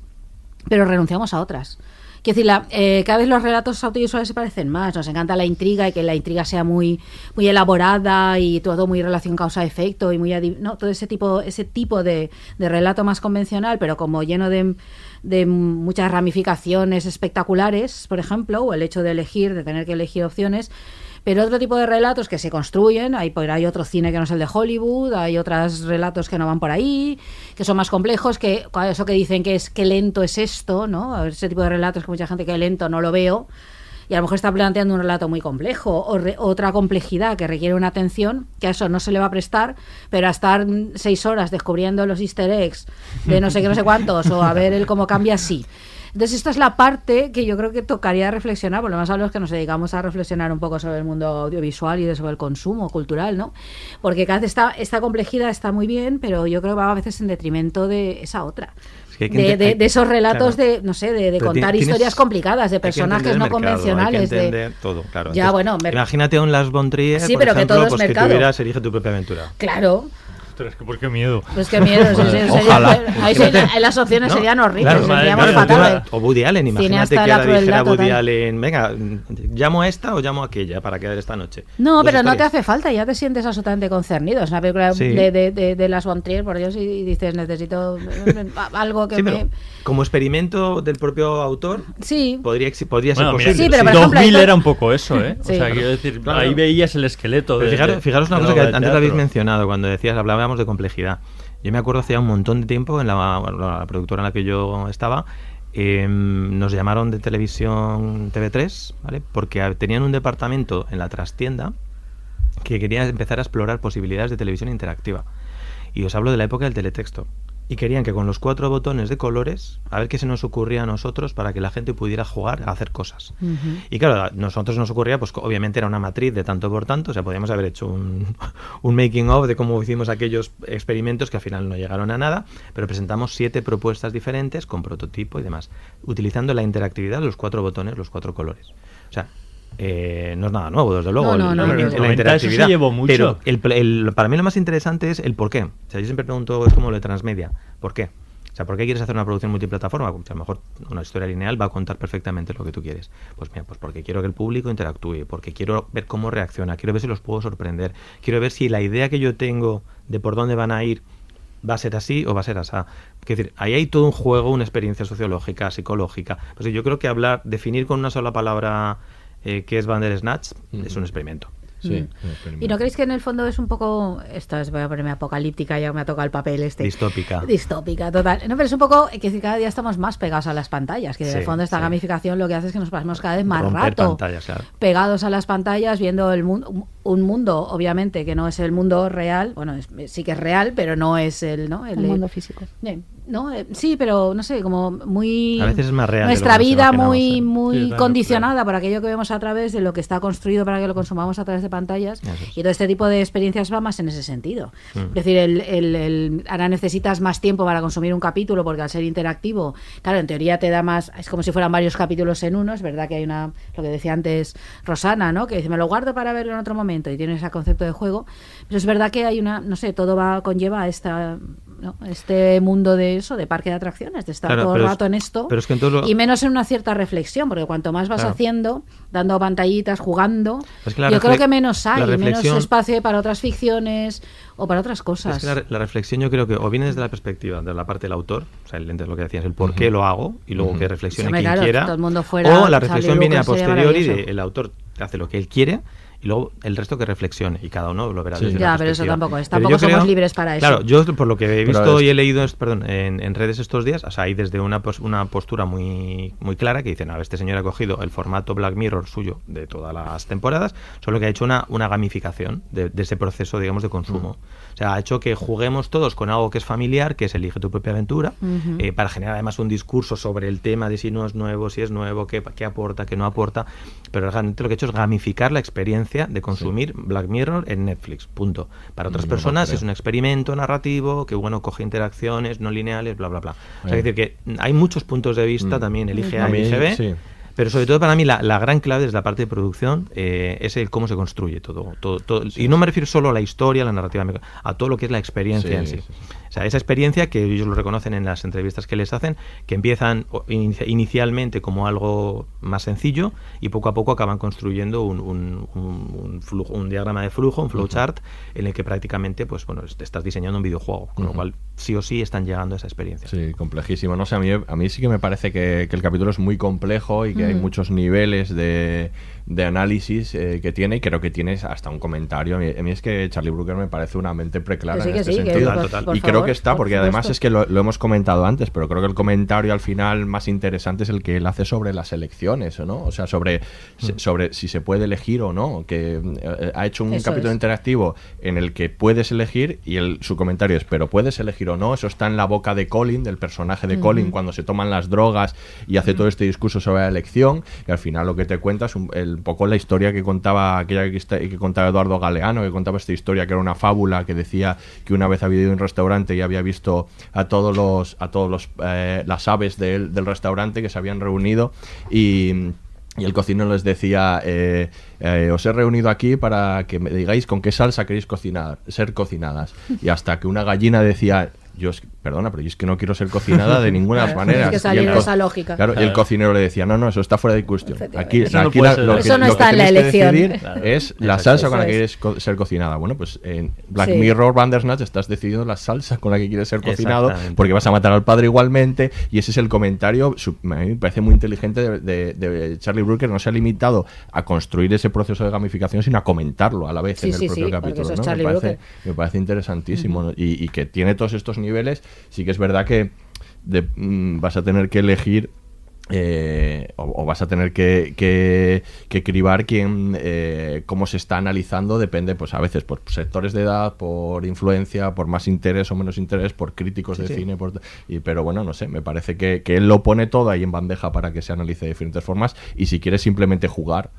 pero renunciamos a otras. Quiero decir, eh, cada vez los relatos audiovisuales se parecen más. Nos encanta la intriga y que la intriga sea muy, muy elaborada y todo muy relación causa-efecto y muy no todo ese tipo ese tipo de, de relato más convencional, pero como lleno de, de muchas ramificaciones espectaculares, por ejemplo, o el hecho de elegir, de tener que elegir opciones. Pero otro tipo de relatos que se construyen, hay, hay otro cine que no es el de Hollywood, hay otros relatos que no van por ahí, que son más complejos, que eso que dicen que es que lento es esto, ¿no? Ese tipo de relatos que mucha gente que lento no lo veo, y a lo mejor está planteando un relato muy complejo, o re- otra complejidad que requiere una atención, que a eso no se le va a prestar, pero a estar seis horas descubriendo los easter eggs de no sé qué, no sé cuántos, o a ver el cómo cambia así. Entonces, esta es la parte que yo creo que tocaría reflexionar, por lo más a los que nos dedicamos a reflexionar un poco sobre el mundo audiovisual y sobre el consumo cultural, ¿no? Porque cada vez esta, esta complejidad está muy bien, pero yo creo que va a veces en detrimento de esa otra. Es que que De, de- de esos relatos claro. de, no sé, de, de contar tienes- historias complicadas, de que personajes no mercado, convencionales. Que de- todo, claro. Ya, Entonces, bueno, Imagínate un Las von Trier, Sí, por pero que ejemplo, todo es pues que mercado. tuvieras Elige tu propia aventura. Claro. Ostras, que por qué miedo. Pues qué miedo. sí, sí, sería- Ojalá. ahí las opciones No, serían horribles, claro, seríamos claro, fatales. O Woody Allen, imagínate que ahora dijera Woody total. Allen, venga, llamo a esta o llamo a aquella para quedar esta noche. No, Dos pero no te hace falta, ya te sientes absolutamente concernido. Es una película Sí. de, de, de, de las Von Trier, por Dios, y dices, necesito algo que Sí, me... como experimento del propio autor, Sí. podría, podría ser Bueno, mira, posible. Sí, pero por ejemplo, 2000 esto- era un poco eso, ¿eh? Sí. O sea, quiero decir, Claro. ahí veías el esqueleto fijaros, una de cosa que antes habéis mencionado cuando decías, hablábamos de complejidad. Yo me acuerdo hace un montón de tiempo en la, productora en la que yo estaba, eh, nos llamaron de televisión TV3, ¿vale? Porque tenían un departamento en la trastienda que quería empezar a explorar posibilidades de televisión interactiva. Y os hablo de la época del teletexto. Y querían que con los cuatro botones de colores, a ver qué se nos ocurría a nosotros para que la gente pudiera jugar a hacer cosas. Y claro, a nosotros nos ocurría, pues obviamente era una matriz de tanto por tanto, o sea, podíamos haber hecho un, un making of de cómo hicimos aquellos experimentos que al final no llegaron a nada, pero presentamos siete propuestas diferentes con prototipo y demás, utilizando la interactividad de los cuatro botones, los cuatro colores. O sea, eh, no es nada nuevo, desde luego, No, no, no, el- no, la no. En los 90 interactividad. eso se llevó mucho. Pero el, el- para mí lo más interesante es el por qué. O sea, yo siempre pregunto, es como lo de transmedia, ¿por qué? O sea, ¿por qué quieres hacer una producción multiplataforma? Porque a lo mejor una historia lineal va a contar perfectamente lo que tú quieres. Pues mira, pues porque quiero que el público interactúe, porque quiero ver cómo reacciona, quiero ver si los puedo sorprender, quiero ver si la idea que yo tengo de por dónde van a ir va a ser así o va a ser así. Es decir, ahí hay todo un juego, una experiencia sociológica, psicológica. Pues yo creo que hablar, definir con una sola palabra eh, qué es Bandersnatch es un experimento. Sí, ¿Y no creéis que en el fondo es un poco, esto es, voy a ponerme apocalíptica, ya me ha tocado el papel este. Distópica. Distópica, total. No, pero es un poco que cada día estamos más pegados a las pantallas, que en el fondo esta sí. gamificación lo que hace es que nos pasemos cada vez más Romper rato pantallas, claro. pegados a las pantallas, viendo el mundo, un mundo, obviamente, que no es el mundo real, bueno, es- sí que es real, pero no es el, ¿no? El mundo físico. Eh, no, eh, sí, pero no sé, como muy A veces es más real nuestra vida muy ¿eh? muy Sí, claro, condicionada por aquello que vemos a través de lo que está construido para que lo consumamos a través de pantallas es. y todo este tipo de experiencias va más en ese sentido. Mm. Es decir, el, el- el- ahora necesitas más tiempo para consumir un capítulo porque al ser interactivo, claro, en teoría te da más, es como si fueran varios capítulos en uno, es verdad que hay una, lo que decía antes Rosana, ¿no? Que dice, me lo guardo para verlo en otro momento y tiene ese concepto de juego, pero es verdad que hay una, no sé, todo va, conlleva esta, ¿no? este mundo de eso, de parque de atracciones, de estar Claro, todo el es- rato en esto pero es que en todo lo- y menos en una cierta reflexión, porque cuanto más vas Claro. haciendo, dando pantallitas, jugando, que yo creo que menos hay, menos espacio para otras ficciones o para otras cosas. Es que la, re- la reflexión yo creo que o viene desde la perspectiva de la parte del autor, o sea, el, ente- lo que decías, el por qué lo hago, y luego que reflexione Sí, hombre, quien claro, quiera. todo el mundo fuera o la reflexión viene a posteriori maravilloso. de el autor hace lo que él quiere y luego el resto que reflexione y cada uno lo verá Sí. desde Ya, una pero eso tampoco es, tampoco somos creo- libres para eso. Claro, yo por lo que he visto es- y he leído es- perdón, en, en redes estos días, o sea, hay desde una, pos- una postura muy, muy clara que dicen, a ver, este señor ha cogido el formato Black Mirror suyo de todas las temporadas, solo que ha hecho una, una gamificación de, de ese proceso, digamos, de consumo. O sea, ha hecho que juguemos todos con algo que es familiar, que es elige tu propia aventura, eh, para generar además un discurso sobre el tema de si no es nuevo, si es nuevo, qué, qué aporta, qué no aporta. Pero realmente lo que he hecho es gamificar la experiencia de consumir Black Mirror en Netflix. Punto. Para otras Mm, no lo personas es un experimento narrativo que bueno coge interacciones no lineales, bla bla bla. O sea, Eh. es decir, que hay muchos puntos de vista Mm. también, elige A elige B. sí. Pero sobre todo para mí la, la gran clave desde la parte de producción eh, es el cómo se construye todo. todo, todo. y no me refiero solo a la historia, a la narrativa, a todo lo que es la experiencia Sí, en sí. O sea, esa experiencia que ellos lo reconocen en las entrevistas que les hacen, que empiezan inicialmente como algo más sencillo y poco a poco acaban construyendo un, un- un- flujo, un diagrama de flujo, un flowchart, en el que prácticamente pues bueno, est- estás diseñando un videojuego, con lo cual sí o sí están llegando a esa experiencia. Sí, complejísimo. No sé, a mí, a mí sí que me parece que, que el capítulo es muy complejo y que hay muchos niveles de, de análisis eh, que tiene y creo que tienes hasta un comentario. A mí, a mí es que Charlie Brooker me parece una mente preclara sí, en este sí, que sentido. por- Total. por y creo que está, por porque además es que lo, lo hemos comentado antes, pero creo que el comentario al final más interesante es el que él hace sobre las elecciones, ¿no? O sea, sobre, Mm. se- sobre si se puede elegir o no. Que eh, ha hecho un Eso capítulo es. interactivo en el que puedes elegir y el, su comentario es, pero puedes elegir o no, eso está en la boca de Colin, del personaje de. Colin, cuando se toman las drogas y hace todo este discurso sobre la elección, y al final lo que te cuenta es un, el, poco la historia que contaba aquella que contaba Eduardo Galeano, que contaba esta historia que era una fábula que decía que una vez había ido a un restaurante y había visto a todos los, a todos los eh, las aves del, del restaurante que se habían reunido y y el cocinero les decía, eh, eh, os he reunido aquí para que me digáis con qué salsa queréis cocinar, ser cocinadas. Y hasta que una gallina decía, yo es- perdona, pero yo es que no quiero ser cocinada de ninguna Claro, maneras. es que Y salir el de esa lógica. Claro, y el cocinero le decía, no, no, eso está fuera de cuestión. Aquí, Eso no aquí la- lo que, Eso no lo está que en la elección. es la salsa con la que es. quieres co- ser cocinada. Bueno, pues en Black Sí. Mirror Bandersnatch estás decidiendo la salsa con la que quieres ser cocinado porque vas a matar al padre igualmente y ese es el comentario su- a mí me parece muy inteligente de, de- de Charlie Brooker no se ha limitado a construir ese proceso de gamificación sino a comentarlo a la vez Sí, en el sí, propio capítulo me, parece, me parece interesantísimo ¿no? y, y que tiene todos estos niveles sí que es verdad que de- mm, vas a tener que elegir eh, o, o vas a tener que, que, que cribar quién, eh, cómo se está analizando, depende, pues a veces por sectores de edad, por influencia, por más interés o menos interés, por críticos de sí. cine, por, y, pero bueno, no sé, me parece que, que él lo pone todo ahí en bandeja para que se analice de diferentes formas y si quieres simplemente jugar,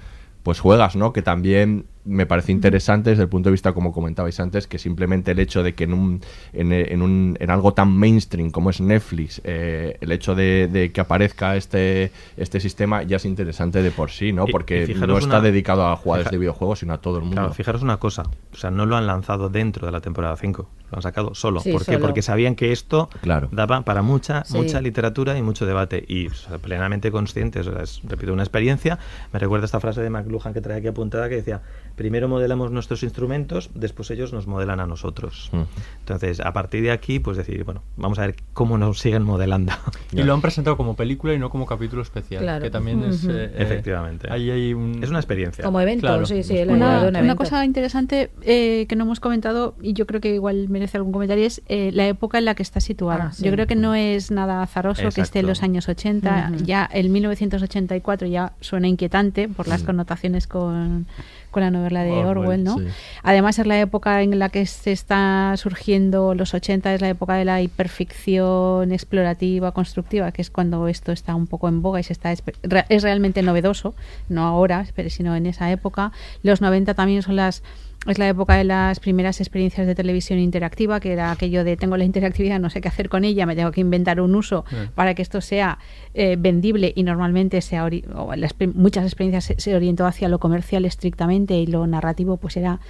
pues juegas, ¿no? Que también me parece interesante desde el punto de vista, como comentabais antes, que simplemente el hecho de que en un, en, en un, en algo tan mainstream como es Netflix, eh, el hecho de, de que aparezca este, este sistema ya es interesante de por sí, ¿no? Porque no está una- dedicado a jugadores fija- de videojuegos, sino a todo el mundo. Claro, fijaros una cosa, o sea, no lo han lanzado dentro de la temporada 5, lo han sacado solo. Sí, ¿Por qué? solo. Porque sabían que esto Claro. daba para mucha, Sí. mucha literatura y mucho debate. Y o sea, plenamente conscientes, o sea, es, repito, una experiencia. Me recuerda esta frase de McLuhan que traía aquí apuntada que decía, primero modelamos nuestros instrumentos, después ellos nos modelan a nosotros. Mm. Entonces, a partir de aquí, pues decir, bueno, vamos a ver cómo nos siguen modelando. Y lo han presentado como película y no como capítulo especial, Claro. que también es... Eh, eh, Efectivamente. ahí hay un... Es una experiencia. Como evento, Claro. sí, sí. Una, un una cosa interesante eh, que no hemos comentado y yo creo que igual merece algún comentario es eh, la época en la que está situada. Ah, sí. Yo creo que no es nada azaroso que esté en los años 80. Ujú. Ya el 1984 ya suena inquietante por las connotaciones con, con la novela de Orwell, Orwell, ¿no? sí. Además es la época en la que se está surgiendo los 80, es la época de la hiperficción explorativa, constructiva, que es cuando esto está un poco en boga y se está es realmente novedoso, no ahora, pero sino en esa época. Los 90 también son las es la época de las primeras experiencias de televisión interactiva, que era aquello de tengo la interactividad, no sé qué hacer con ella, me tengo que inventar un uso para que esto sea eh, vendible y normalmente sea o las muchas experiencias se, se orientó hacia lo comercial estrictamente y lo narrativo pues era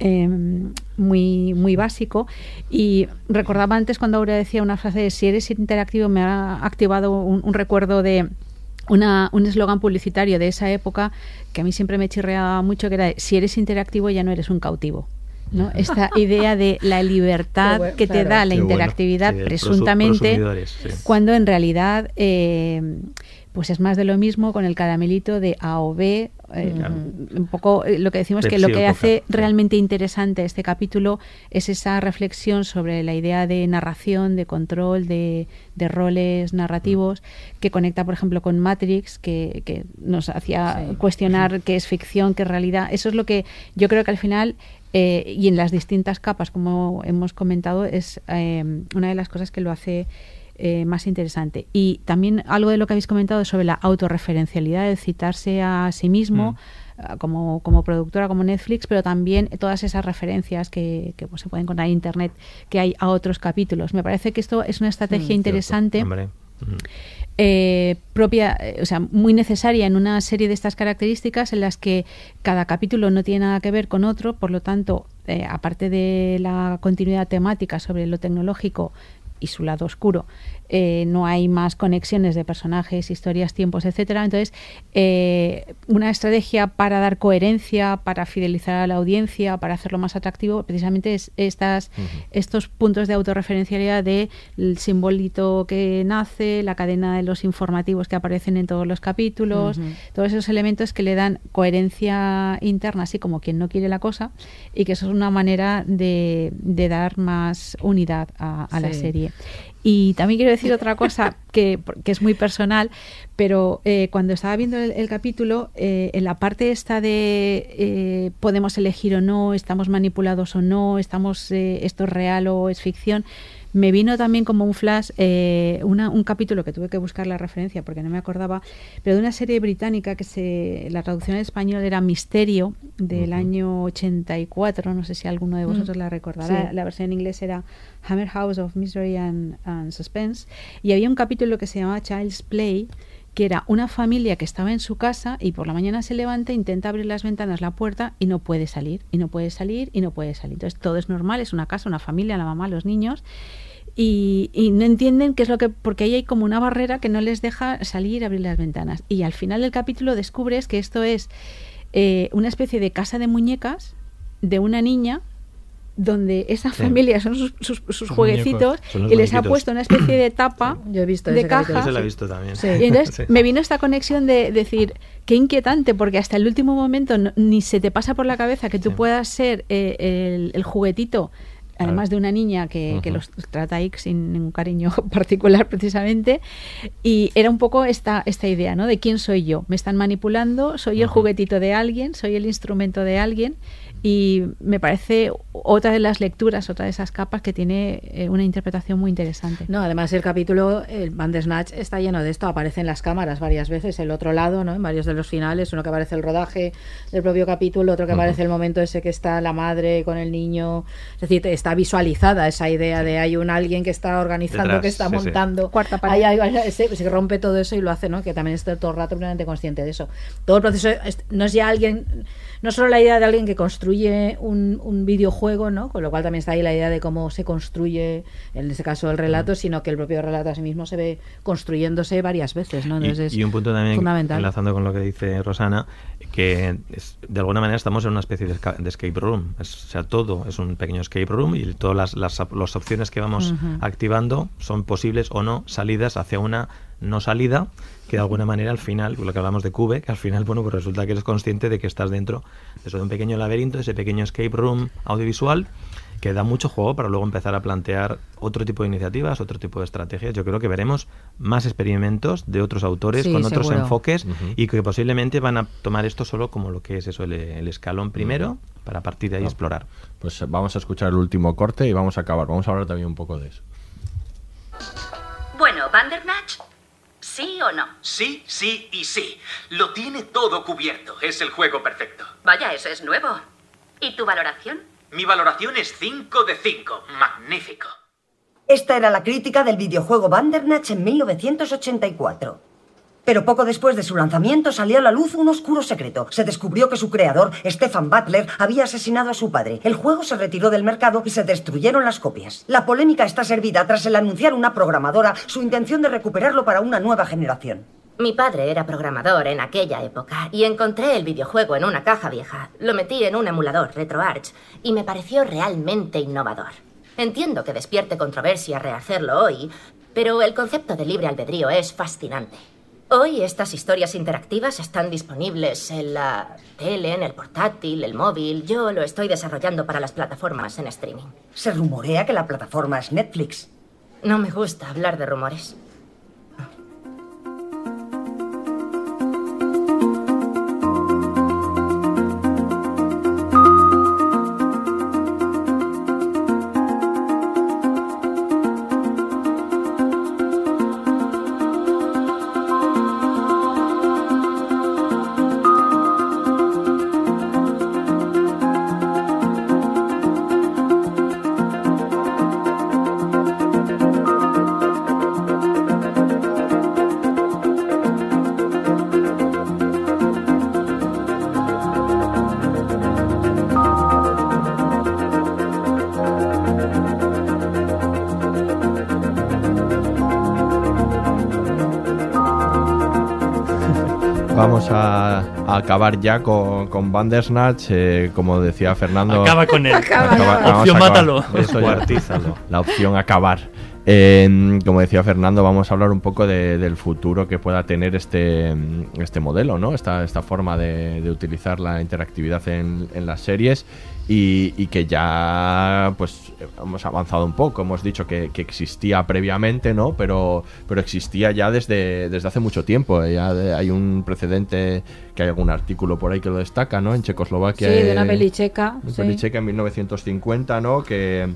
eh, muy muy básico. Y recordaba antes cuando Aurea decía una frase de si eres interactivo me ha activado un, un recuerdo de una, un eslogan publicitario de esa época que a mí siempre me chirreaba mucho, que era de, si eres interactivo ya no eres un cautivo. ¿no? Esta idea de la libertad bueno, que te claro. da la Qué bueno. interactividad Sí, presuntamente, sí. cuando en realidad eh, pues es más de lo mismo con el caramelito de A o B. eh, Un poco eh, lo que decimos que lo que hace realmente interesante este capítulo es esa reflexión sobre la idea de narración, de control, de, de roles narrativos, que conecta, por ejemplo, con Matrix, que, que nos hacía Sí. cuestionar qué es ficción, qué es realidad. Eso es lo que yo creo que al final, eh, y en las distintas capas, como hemos comentado, es eh, una de las cosas que lo hace eh, más interesante. Y también algo de lo que habéis comentado sobre la autorreferencialidad, de citarse a sí mismo. ah, Como, como productora, como Netflix, pero también todas esas referencias que, que, pues, se pueden encontrar en Internet que hay a otros capítulos. Me parece que esto es una estrategia interesante Hombre. Mm. eh, propia, eh, o sea, muy necesaria en una serie de estas características en las que cada capítulo no tiene nada que ver con otro, por lo tanto, eh, aparte de la continuidad temática sobre lo tecnológico y su lado oscuro, eh, no hay más conexiones de personajes, historias, tiempos, etcétera. Entonces, eh, una estrategia para dar coherencia, para fidelizar a la audiencia, para hacerlo más atractivo, precisamente es estas, estos puntos de autorreferencialidad de el simbolito que nace, la cadena de los informativos que aparecen en todos los capítulos, todos esos elementos que le dan coherencia interna, así como quien no quiere la cosa, y que eso es una manera de, de dar más unidad a, a la serie. Y también quiero decir otra cosa que, que es muy personal, pero eh, cuando estaba viendo el, capítulo, eh, en la parte esta de eh, podemos elegir o no, estamos manipulados o no, estamos eh, esto es real o es ficción, me vino también como un flash eh, una- un capítulo que tuve que buscar la referencia porque no me acordaba, pero de una serie británica que se la traducción en español era Misterio del año 84, no sé si alguno de vosotros Mm. la recordará, Sí. la versión en inglés era Hammer House of Mystery and, and Suspense y había un capítulo que se llamaba Child's Play que era una familia que estaba en su casa y por la mañana se levanta, intenta abrir las ventanas, la puerta y no puede salir, y no puede salir, y no puede salir. Entonces todo es normal, es una casa, una familia, la mamá, los niños, y, no entienden qué es lo que, porque ahí hay como una barrera que no les deja salir abrir las ventanas. Y al final del capítulo descubres que esto es eh, una especie de casa de muñecas de una niña donde esa Sí. familia son sus, sus- sus Son jueguecitos muñecos. Son los y les ha puesto una especie de tapa Yo he visto de caja Ese lo he visto también. y entonces Sí. me vino esta conexión de decir, qué inquietante, porque hasta el último momento no- ni se te pasa por la cabeza que tú puedas ser eh, el, el juguetito, además de una niña que, los trata ahí sin ningún cariño particular precisamente. Y era un poco esta, esta idea, ¿no? De quién soy yo. Me están manipulando, soy el juguetito de alguien, soy el instrumento de alguien. Y me parece otra de las lecturas, otra de esas capas que tiene eh, una interpretación muy interesante. No, además el capítulo, el Bandersnatch está lleno de esto, aparecen las cámaras varias veces, el otro lado, ¿no? En varios de los finales, uno que aparece el rodaje del propio capítulo, otro que aparece el momento ese que está la madre con el niño, es decir, está visualizada esa idea de hay un alguien que está organizando, Detrás, que está sí, sí. montando, Cuarta Ahí pared. hay- hay- se, se rompe todo eso y lo hace, ¿no? Que también está todo el rato plenamente consciente de eso. Todo el proceso es- no es ya alguien, no solo la idea de alguien que construye un, un, videojuego, ¿no? Con lo cual también está ahí la idea de cómo se construye, en este caso el relato, sino que el propio relato a sí mismo se ve construyéndose varias veces, ¿no? Entonces y, un punto también fundamental. enlazando con lo que dice Rosana, que de alguna manera estamos en una especie de, escape room. o sea, todo es un pequeño escape room y todas las, las, opciones que vamos activando son posibles o no salidas hacia una no salida que de alguna manera al final, lo que hablamos de Cube, que al final, bueno, pues resulta que eres consciente de que estás dentro de un pequeño laberinto, ese pequeño escape room audiovisual que da mucho juego para luego empezar a plantear otro tipo de iniciativas, otro tipo de estrategias. Yo creo que veremos más experimentos de otros autores con otros enfoques y que posiblemente van a tomar esto solo como lo que es eso, el, escalón primero, para partir de ahí explorar. Pues vamos a escuchar el último corte y vamos a acabar. Vamos a hablar también un poco de eso. Bueno, Vandermatch, ¿Sí o no? Sí, sí y sí. Lo tiene todo cubierto. Es el juego perfecto. Vaya, eso es nuevo. ¿Y tu valoración? Mi valoración es 5 de 5. Magnífico. Esta era la crítica del videojuego Bandernach en 1984. Pero poco después de su lanzamiento salió a la luz un oscuro secreto. Se descubrió que su creador, Stefan Butler, había asesinado a su padre. El juego se retiró del mercado y se destruyeron las copias. La polémica está servida tras el anunciar una programadora su intención de recuperarlo para una nueva generación. Mi padre era programador en aquella época y encontré el videojuego en una caja vieja. Lo metí en un emulador RetroArch y me pareció realmente innovador. Entiendo que despierte controversia rehacerlo hoy, pero el concepto de libre albedrío es fascinante. Hoy estas historias interactivas están disponibles en la tele, en el portátil, el móvil. Yo lo estoy desarrollando para las plataformas en streaming. Se rumorea que la plataforma es Netflix. No me gusta hablar de rumores. Acabar ya con, con Bandersnatch, eh, como decía Fernando. Acaba con él. Acaba, opción mátalo. la opción acabar. Como decía Fernando, vamos a hablar un poco del futuro que pueda tener este, este modelo, ¿no? Esta, esta forma de, utilizar la interactividad en, en las series y, que ya pues hemos avanzado un poco, hemos dicho que, existía previamente, ¿no? Pero, pero existía ya desde, desde hace mucho tiempo. Ya hay un precedente, que hay algún artículo por ahí que lo destaca, ¿no? En Checoslovaquia. Sí, de una peli checa. Una peli checa en 1950, ¿no? Que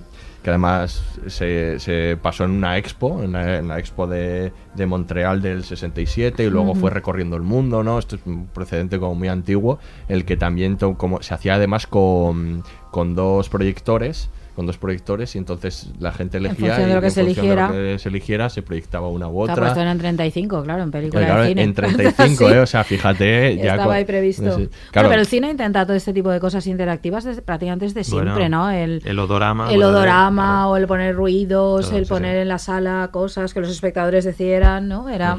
que además se, se, pasó en una expo, en la, expo de, de, Montreal del 67 y luego fue recorriendo el mundo, ¿no? Esto es un precedente como muy antiguo, el que también como, se hacía además con, con dos proyectores con dos proyectores y entonces la gente elegía en de lo que, se, eligiera. que se eligiera se proyectaba una u otra. Claro, eran en 35, claro, en película de cine. En 35, ¿eh? o sea, fíjate. Ya Estaba ahí previsto. claro. pero el cine intenta todo este tipo de cosas interactivas prácticamente desde siempre, ¿no? El, el odorama. El odorama o el poner ruidos, el poner en la sala cosas que los espectadores decieran, ¿no? Era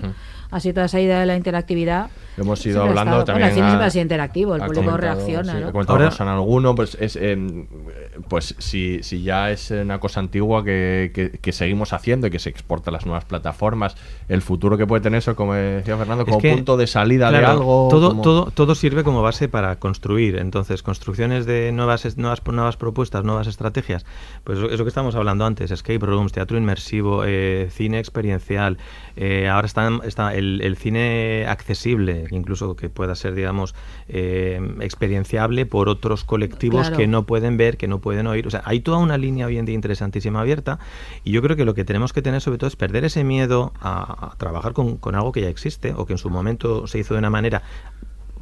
así toda esa idea de la interactividad. Hemos ido hablando también. Bueno, el cine es interactivo, el público reacciona. ¿no? Ahora, en alguno, pues, es, em, pues si, si ya es una cosa antigua que, que, seguimos haciendo y que se exporta a las nuevas plataformas, el futuro que puede tener eso, como decía Fernando, como punto de salida de algo. Todo, todo, todo sirve como base para construir. Entonces, construcciones de nuevas, nuevas, nuevas propuestas, nuevas estrategias. Pues eso que estamos hablando antes: escape rooms, teatro inmersivo, eh, cine experiencial. Eh, ahora está, está el, el cine accesible incluso que pueda ser, digamos, eh, experienciable por otros colectivos que no pueden ver, que no pueden oír. O sea, hay toda una línea hoy en día interesantísima abierta y yo creo que lo que tenemos que tener sobre todo es perder ese miedo a, trabajar con, con algo que ya existe o que en su momento se hizo de una manera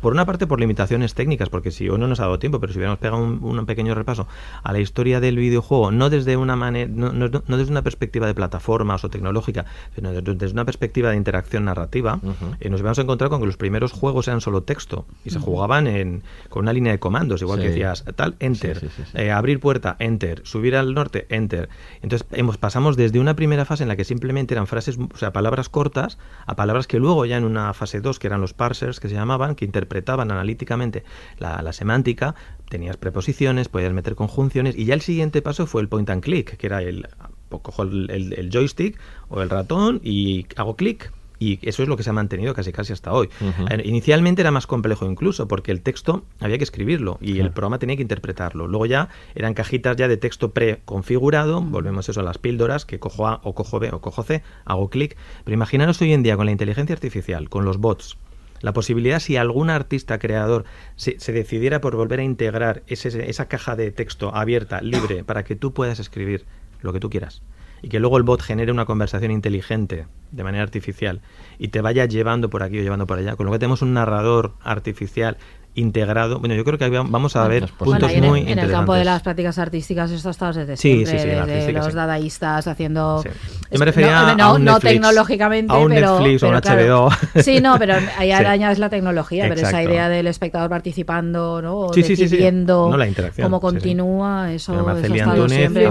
por una parte por limitaciones técnicas, porque si hoy no nos ha dado tiempo, pero si hubiéramos pegado un, un pequeño repaso a la historia del videojuego, no desde una manera, no, no- no desde una perspectiva de plataformas o tecnológica, sino desde, desde una perspectiva de interacción narrativa, eh, nos habíamos encontrado con que los primeros juegos eran solo texto y se jugaban en, con una línea de comandos, igual que decías tal, enter, Sí, sí, sí, sí. eh, abrir puerta, enter, subir al norte, enter. Entonces hemos, pasamos desde una primera fase en la que simplemente eran frases, o sea, palabras cortas, a palabras que luego ya en una fase 2, que eran los parsers que se llamaban, que interpretaban analíticamente la, la semántica, tenías preposiciones, podías meter conjunciones, y ya el siguiente paso fue el point and click, que era el, pues, cojo el, el- el joystick o el ratón y hago clic. Y eso es lo que se ha mantenido casi casi hasta hoy. Eh, Inicialmente era más complejo incluso, porque el texto había que escribirlo y el programa tenía que interpretarlo. Luego ya eran cajitas ya de texto preconfigurado, volvemos eso a las píldoras, que cojo A o cojo B o cojo C, hago clic. Pero imaginaros hoy en día con la inteligencia artificial, con los bots, la posibilidad si algún artista creador se, se decidiera por volver a integrar ese- esa caja de texto abierta, libre, para que tú puedas escribir lo que tú quieras. Y que luego el bot genere una conversación inteligente de manera artificial y te vaya llevando por aquí o llevando por allá. Con lo que tenemos un narrador artificial integrado. Bueno, yo creo que vamos a ver puntos Bueno, y en, muy en el campo de las prácticas artísticas esto ha estado desde Sí, siempre, sí, sí, desde los sí. dadaístas haciendo... Yo me refería no, a no, un no Netflix, tecnológicamente, a un pero, Netflix o un pero claro. HBO. Sí, no, pero ahí Sí. arañas la tecnología, pero esa Exacto. idea del espectador participando, ¿no? O Sí, sí, sí, sí. decidiendo No, la interacción, cómo sí, sí. continúa, eso, Mira, eso Túnez, siempre.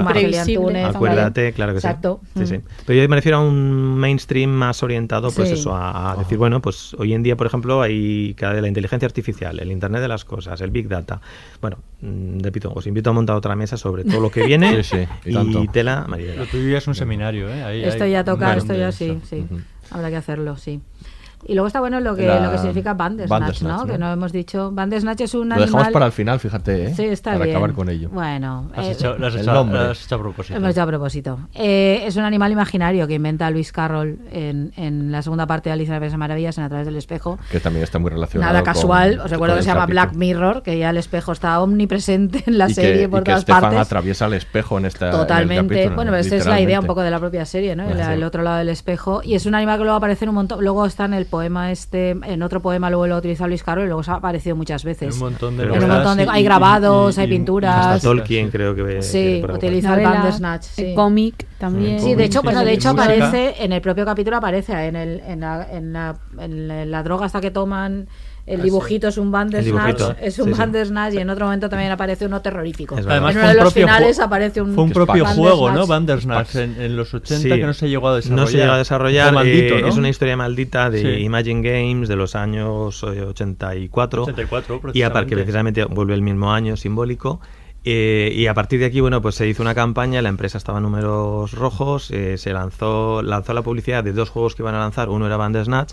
ah, Acuérdate, claro que Exacto. sí. Sí, Mm. Pero yo me refiero a un mainstream más orientado, pues eso, a, a decir, bueno, pues hoy en día, por ejemplo, hay cada la inteligencia artificial, el Internet de las cosas, el Big Data. Bueno, mm, repito, os invito a montar otra mesa sobre todo lo que viene Sí, sí, y y, tanto. tela María. Lo tuyo ya es un seminario, ¿eh? Ahí- Esto ya toca, esto ya sí, sí. Habrá que hacerlo, sí. Y luego está bueno lo que, La- lo que significa Bandersnatch, Bandersnatch, ¿no? ¿no? Que no hemos dicho. Bandersnatch es un Lo animal... dejamos para el final, fíjate, ¿eh? Sí, está para bien. acabar con ello. Bueno, Has eh, hecho- lo has El hecho- nombre. lo has hecho a propósito. Hemos hecho a propósito. Eh, es un animal imaginario que inventa Luis Carroll en, en la segunda parte de Alicia en las Maravillas, en A través del espejo. Que también está muy relacionado Nada con- casual. Os recuerdo con que se llama. Black Mirror, que ya el espejo está omnipresente en la y serie que, por y que todas Stefan partes. atraviesa el espejo en esta en Totalmente. capítulo, bueno, pero esta es la idea un poco de la propia serie, ¿no? El, el otro lado del espejo. Y es un animal que luego aparece en un montón. Luego está en el poema este, en otro poema luego lo ha utilizado Luis Carroll y luego se ha aparecido muchas veces. En un montón de un montón de- hay y- grabados, y- hay pinturas. Hasta Tolkien creo que ve- Sí, utiliza el Bandersnatch. el sí. cómic también. Sí, de hecho, bueno, de hecho aparece en el propio capítulo aparece en el en la, en la, en la droga hasta que toman el Ah, dibujito es un Bandersnatch, es un sí, sí. Bandersnatch y en otro momento también aparece uno terrorífico. Es verdad. Además, en fue uno un de los propio finales aparece un Fue un propio juego, ¿no? Bandersnatch. En, en los 80 Sí. que no se llegó a desarrollar. No se llegó a desarrollar. Maldito, eh, ¿no? Es una historia maldita de Sí. Imagine Games de los años eh, 84. 84, y aparte que precisamente. precisamente vuelve el mismo año simbólico. Eh, y a partir de aquí, bueno, pues se hizo una campaña, la empresa estaba en números rojos, eh, se lanzó, lanzó la publicidad de dos juegos que iban a lanzar, uno era Bandersnatch,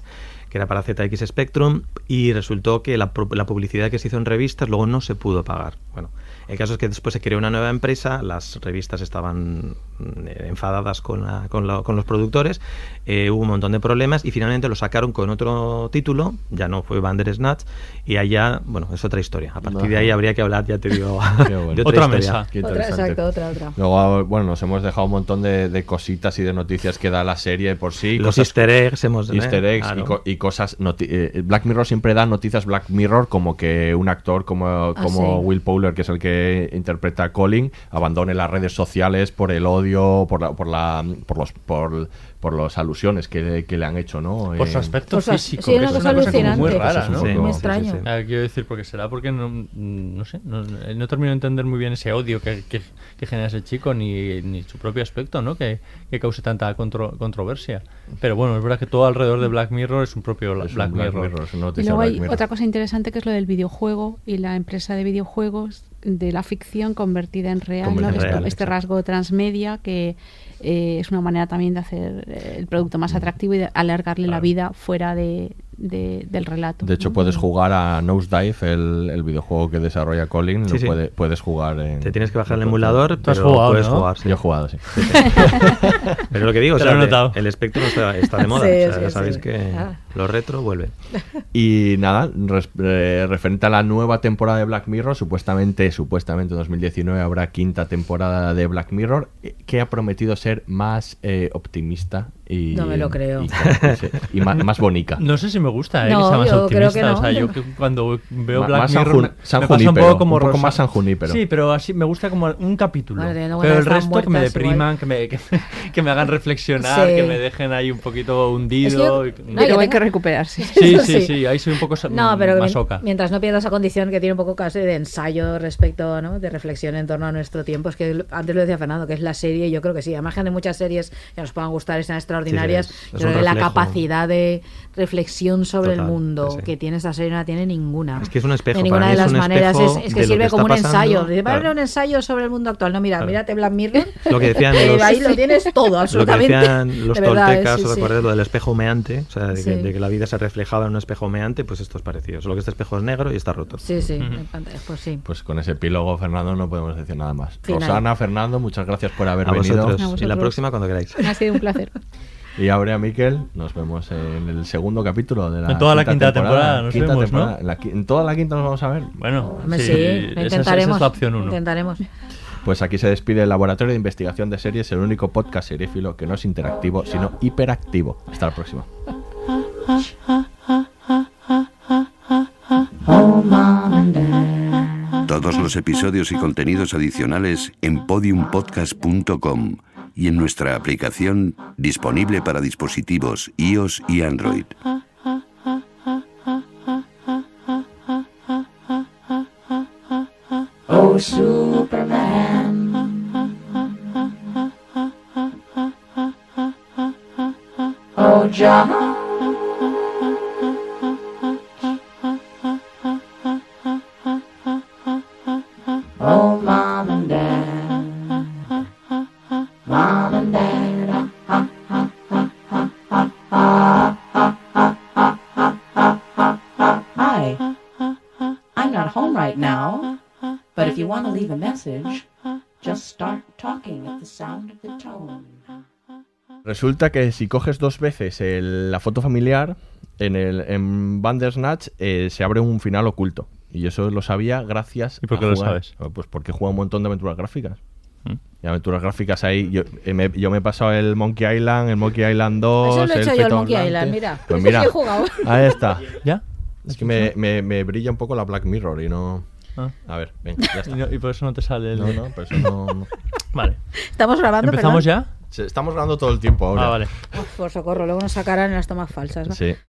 que era para ZX Spectrum, y resultó que la, la publicidad que se hizo en revistas luego no se pudo pagar. Bueno, el caso es que después se creó una nueva empresa, las revistas estaban mm, enfadadas con, la- con, la- con los productores, eh, hubo un montón de problemas y finalmente lo sacaron con otro título, ya no fue Bandersnatch, y allá, bueno, es otra historia. A partir de ahí habría que hablar, ya te digo, bueno. de Otra otra, mesa. Otra, exacto, otra, otra. Luego, bueno, nos hemos dejado un montón de, de cositas y de noticias que da la serie por sí. Los cosas- easter eggs hemos... Easter eh, eggs y, co- y cosas. eh, Black Mirror siempre da noticias Black Mirror como que un actor como, como sí. Will Powler, que es el que interpreta a Colin, abandone las redes sociales por el odio, por la, por la, por los, por, por las alusiones que, que le han hecho, ¿no? Por su aspecto as- físico. sí, que es una cosa como muy rara, ¿no? Sí, Muy extraño. sí, sí. Ah, quiero decir, porque será porque no, no sé, no, no termino de entender muy bien ese odio que, que, que genera ese chico, ni, ni su propio aspecto, ¿no? Que, que cause tanta contro- controversia. Pero bueno, es verdad que todo alrededor de Black Mirror es un propio es un Black, Mirror. es una Y luego Black hay Mirror. otra cosa interesante que es lo del videojuego y la empresa de videojuegos de la ficción convertida en real, ¿no? En real, este rasgo transmedia que eh, es una manera también de hacer eh, el producto más atractivo y de alargarle la vida fuera de, de- del relato. De hecho, ¿no? puedes jugar a Nosedive, el, el videojuego que desarrolla Colin. Sí, lo sí. puede- puedes jugar en. Te tienes que bajar el emulador, Tú has pero jugado, puedes ¿no? jugar. sí. Yo he jugado, sí. Pero lo que digo, o sea, notado. el espectro está, está de moda. Sí, o sea, sí, ya sí. sabéis que Ah. lo retro vuelve. Y nada, res- eh, referente a la nueva temporada de Black Mirror, supuestamente, supuestamente en 2019 habrá quinta temporada de Black Mirror, que ha prometido ser más eh, optimista Y, No me lo creo. Y, sí, y más, más bonica. No sé si me gusta, ¿eh? No, que sea más yo creo optimista. que no. O sea, yo que cuando veo Black más San Mirror San me pasa un poco como un poco Rosa. más San Junípero. Sí, pero así me gusta como un capítulo. Pero el resto que me depriman, que me, que, que me hagan reflexionar, Sí. que me dejen ahí un poquito hundido. Es que- y- no, yo hay que recuperarse. Sí, sí, sí, ahí soy un poco No, pero masoca. mientras no pierda esa condición que tiene un poco casi de ensayo respecto, ¿no? De reflexión en torno a nuestro tiempo. Es que antes lo decía Fernando, que es la serie, y yo creo que sí. Además que de muchas series que nos puedan gustar sean extraordinarias, Sí, es- yo creo que la capacidad de reflexión sobre Total, el mundo sí, que tiene esta serie no la tiene ninguna. Es que es un espejo, De ninguna para mí de las maneras. Es, que sirve que como un pasando, ensayo. Dice, "Vale, claro. un ensayo sobre el mundo actual. No, mira, Claro. mírate Black Mirror. Lo que decían los- ahí lo tienes todo, Lo que absolutamente. decían los De verdad, toltecas, sí, ¿os sí. acordáis? Lo del espejo humeante, o sea, de, Sí. que, de que la vida se reflejaba en un espejo humeante, pues esto es parecido. Solo que este espejo es negro y está roto. Sí, sí, en pantalla, pues sí. Pues con ese epílogo, Fernando, no podemos decir nada más. Final. Rosana, Fernando, muchas gracias por haber A venido. vosotros. A Y la próxima cuando queráis. Ha sido un placer. Y Aurea Miquel, nos vemos en el segundo capítulo de la En toda la quinta temporada nos vemos, ¿no? En, la qui- en toda la quinta nos vamos a ver. Bueno, sí, sí, lo esa es- esa intentaremos. es la opción uno. Intentaremos. Pues aquí se despide el Laboratorio de Investigación de Series, el único podcast serífilo que no es interactivo, sino hiperactivo. Hasta la próxima. Todos los episodios y contenidos adicionales en podiumpodcast.com y en nuestra aplicación disponible para dispositivos iOS y Android. Oh, Superman. Oh, John. Message, just start talking at the sound of the tone. Resulta que si coges dos veces el- la foto familiar, en, el, en Bandersnatch eh, se abre un final oculto. Y eso lo sabía gracias ¿Y por a qué lo jugar- sabes? Pues porque juega un montón de aventuras gráficas. ¿Mm? Y aventuras gráficas ahí. Yo, eh, me, yo me he pasado el Monkey Island, el Monkey Island 2. Eso lo he hecho yo, el Monkey. Island, mira. Pues mira, sí he jugado. ahí está. ¿Ya? Es que me, me- me brilla un poco la Black Mirror y no. Ah. A ver, venga, ya está. Y, no- y por eso no te sale el... No, no, por eso no. no. Vale. Estamos grabando, ¿Empezamos perdón? ya? Estamos grabando todo el tiempo ahora. Ah, vale. Uf, por socorro, luego nos sacarán en las tomas falsas. ¿no? Sí.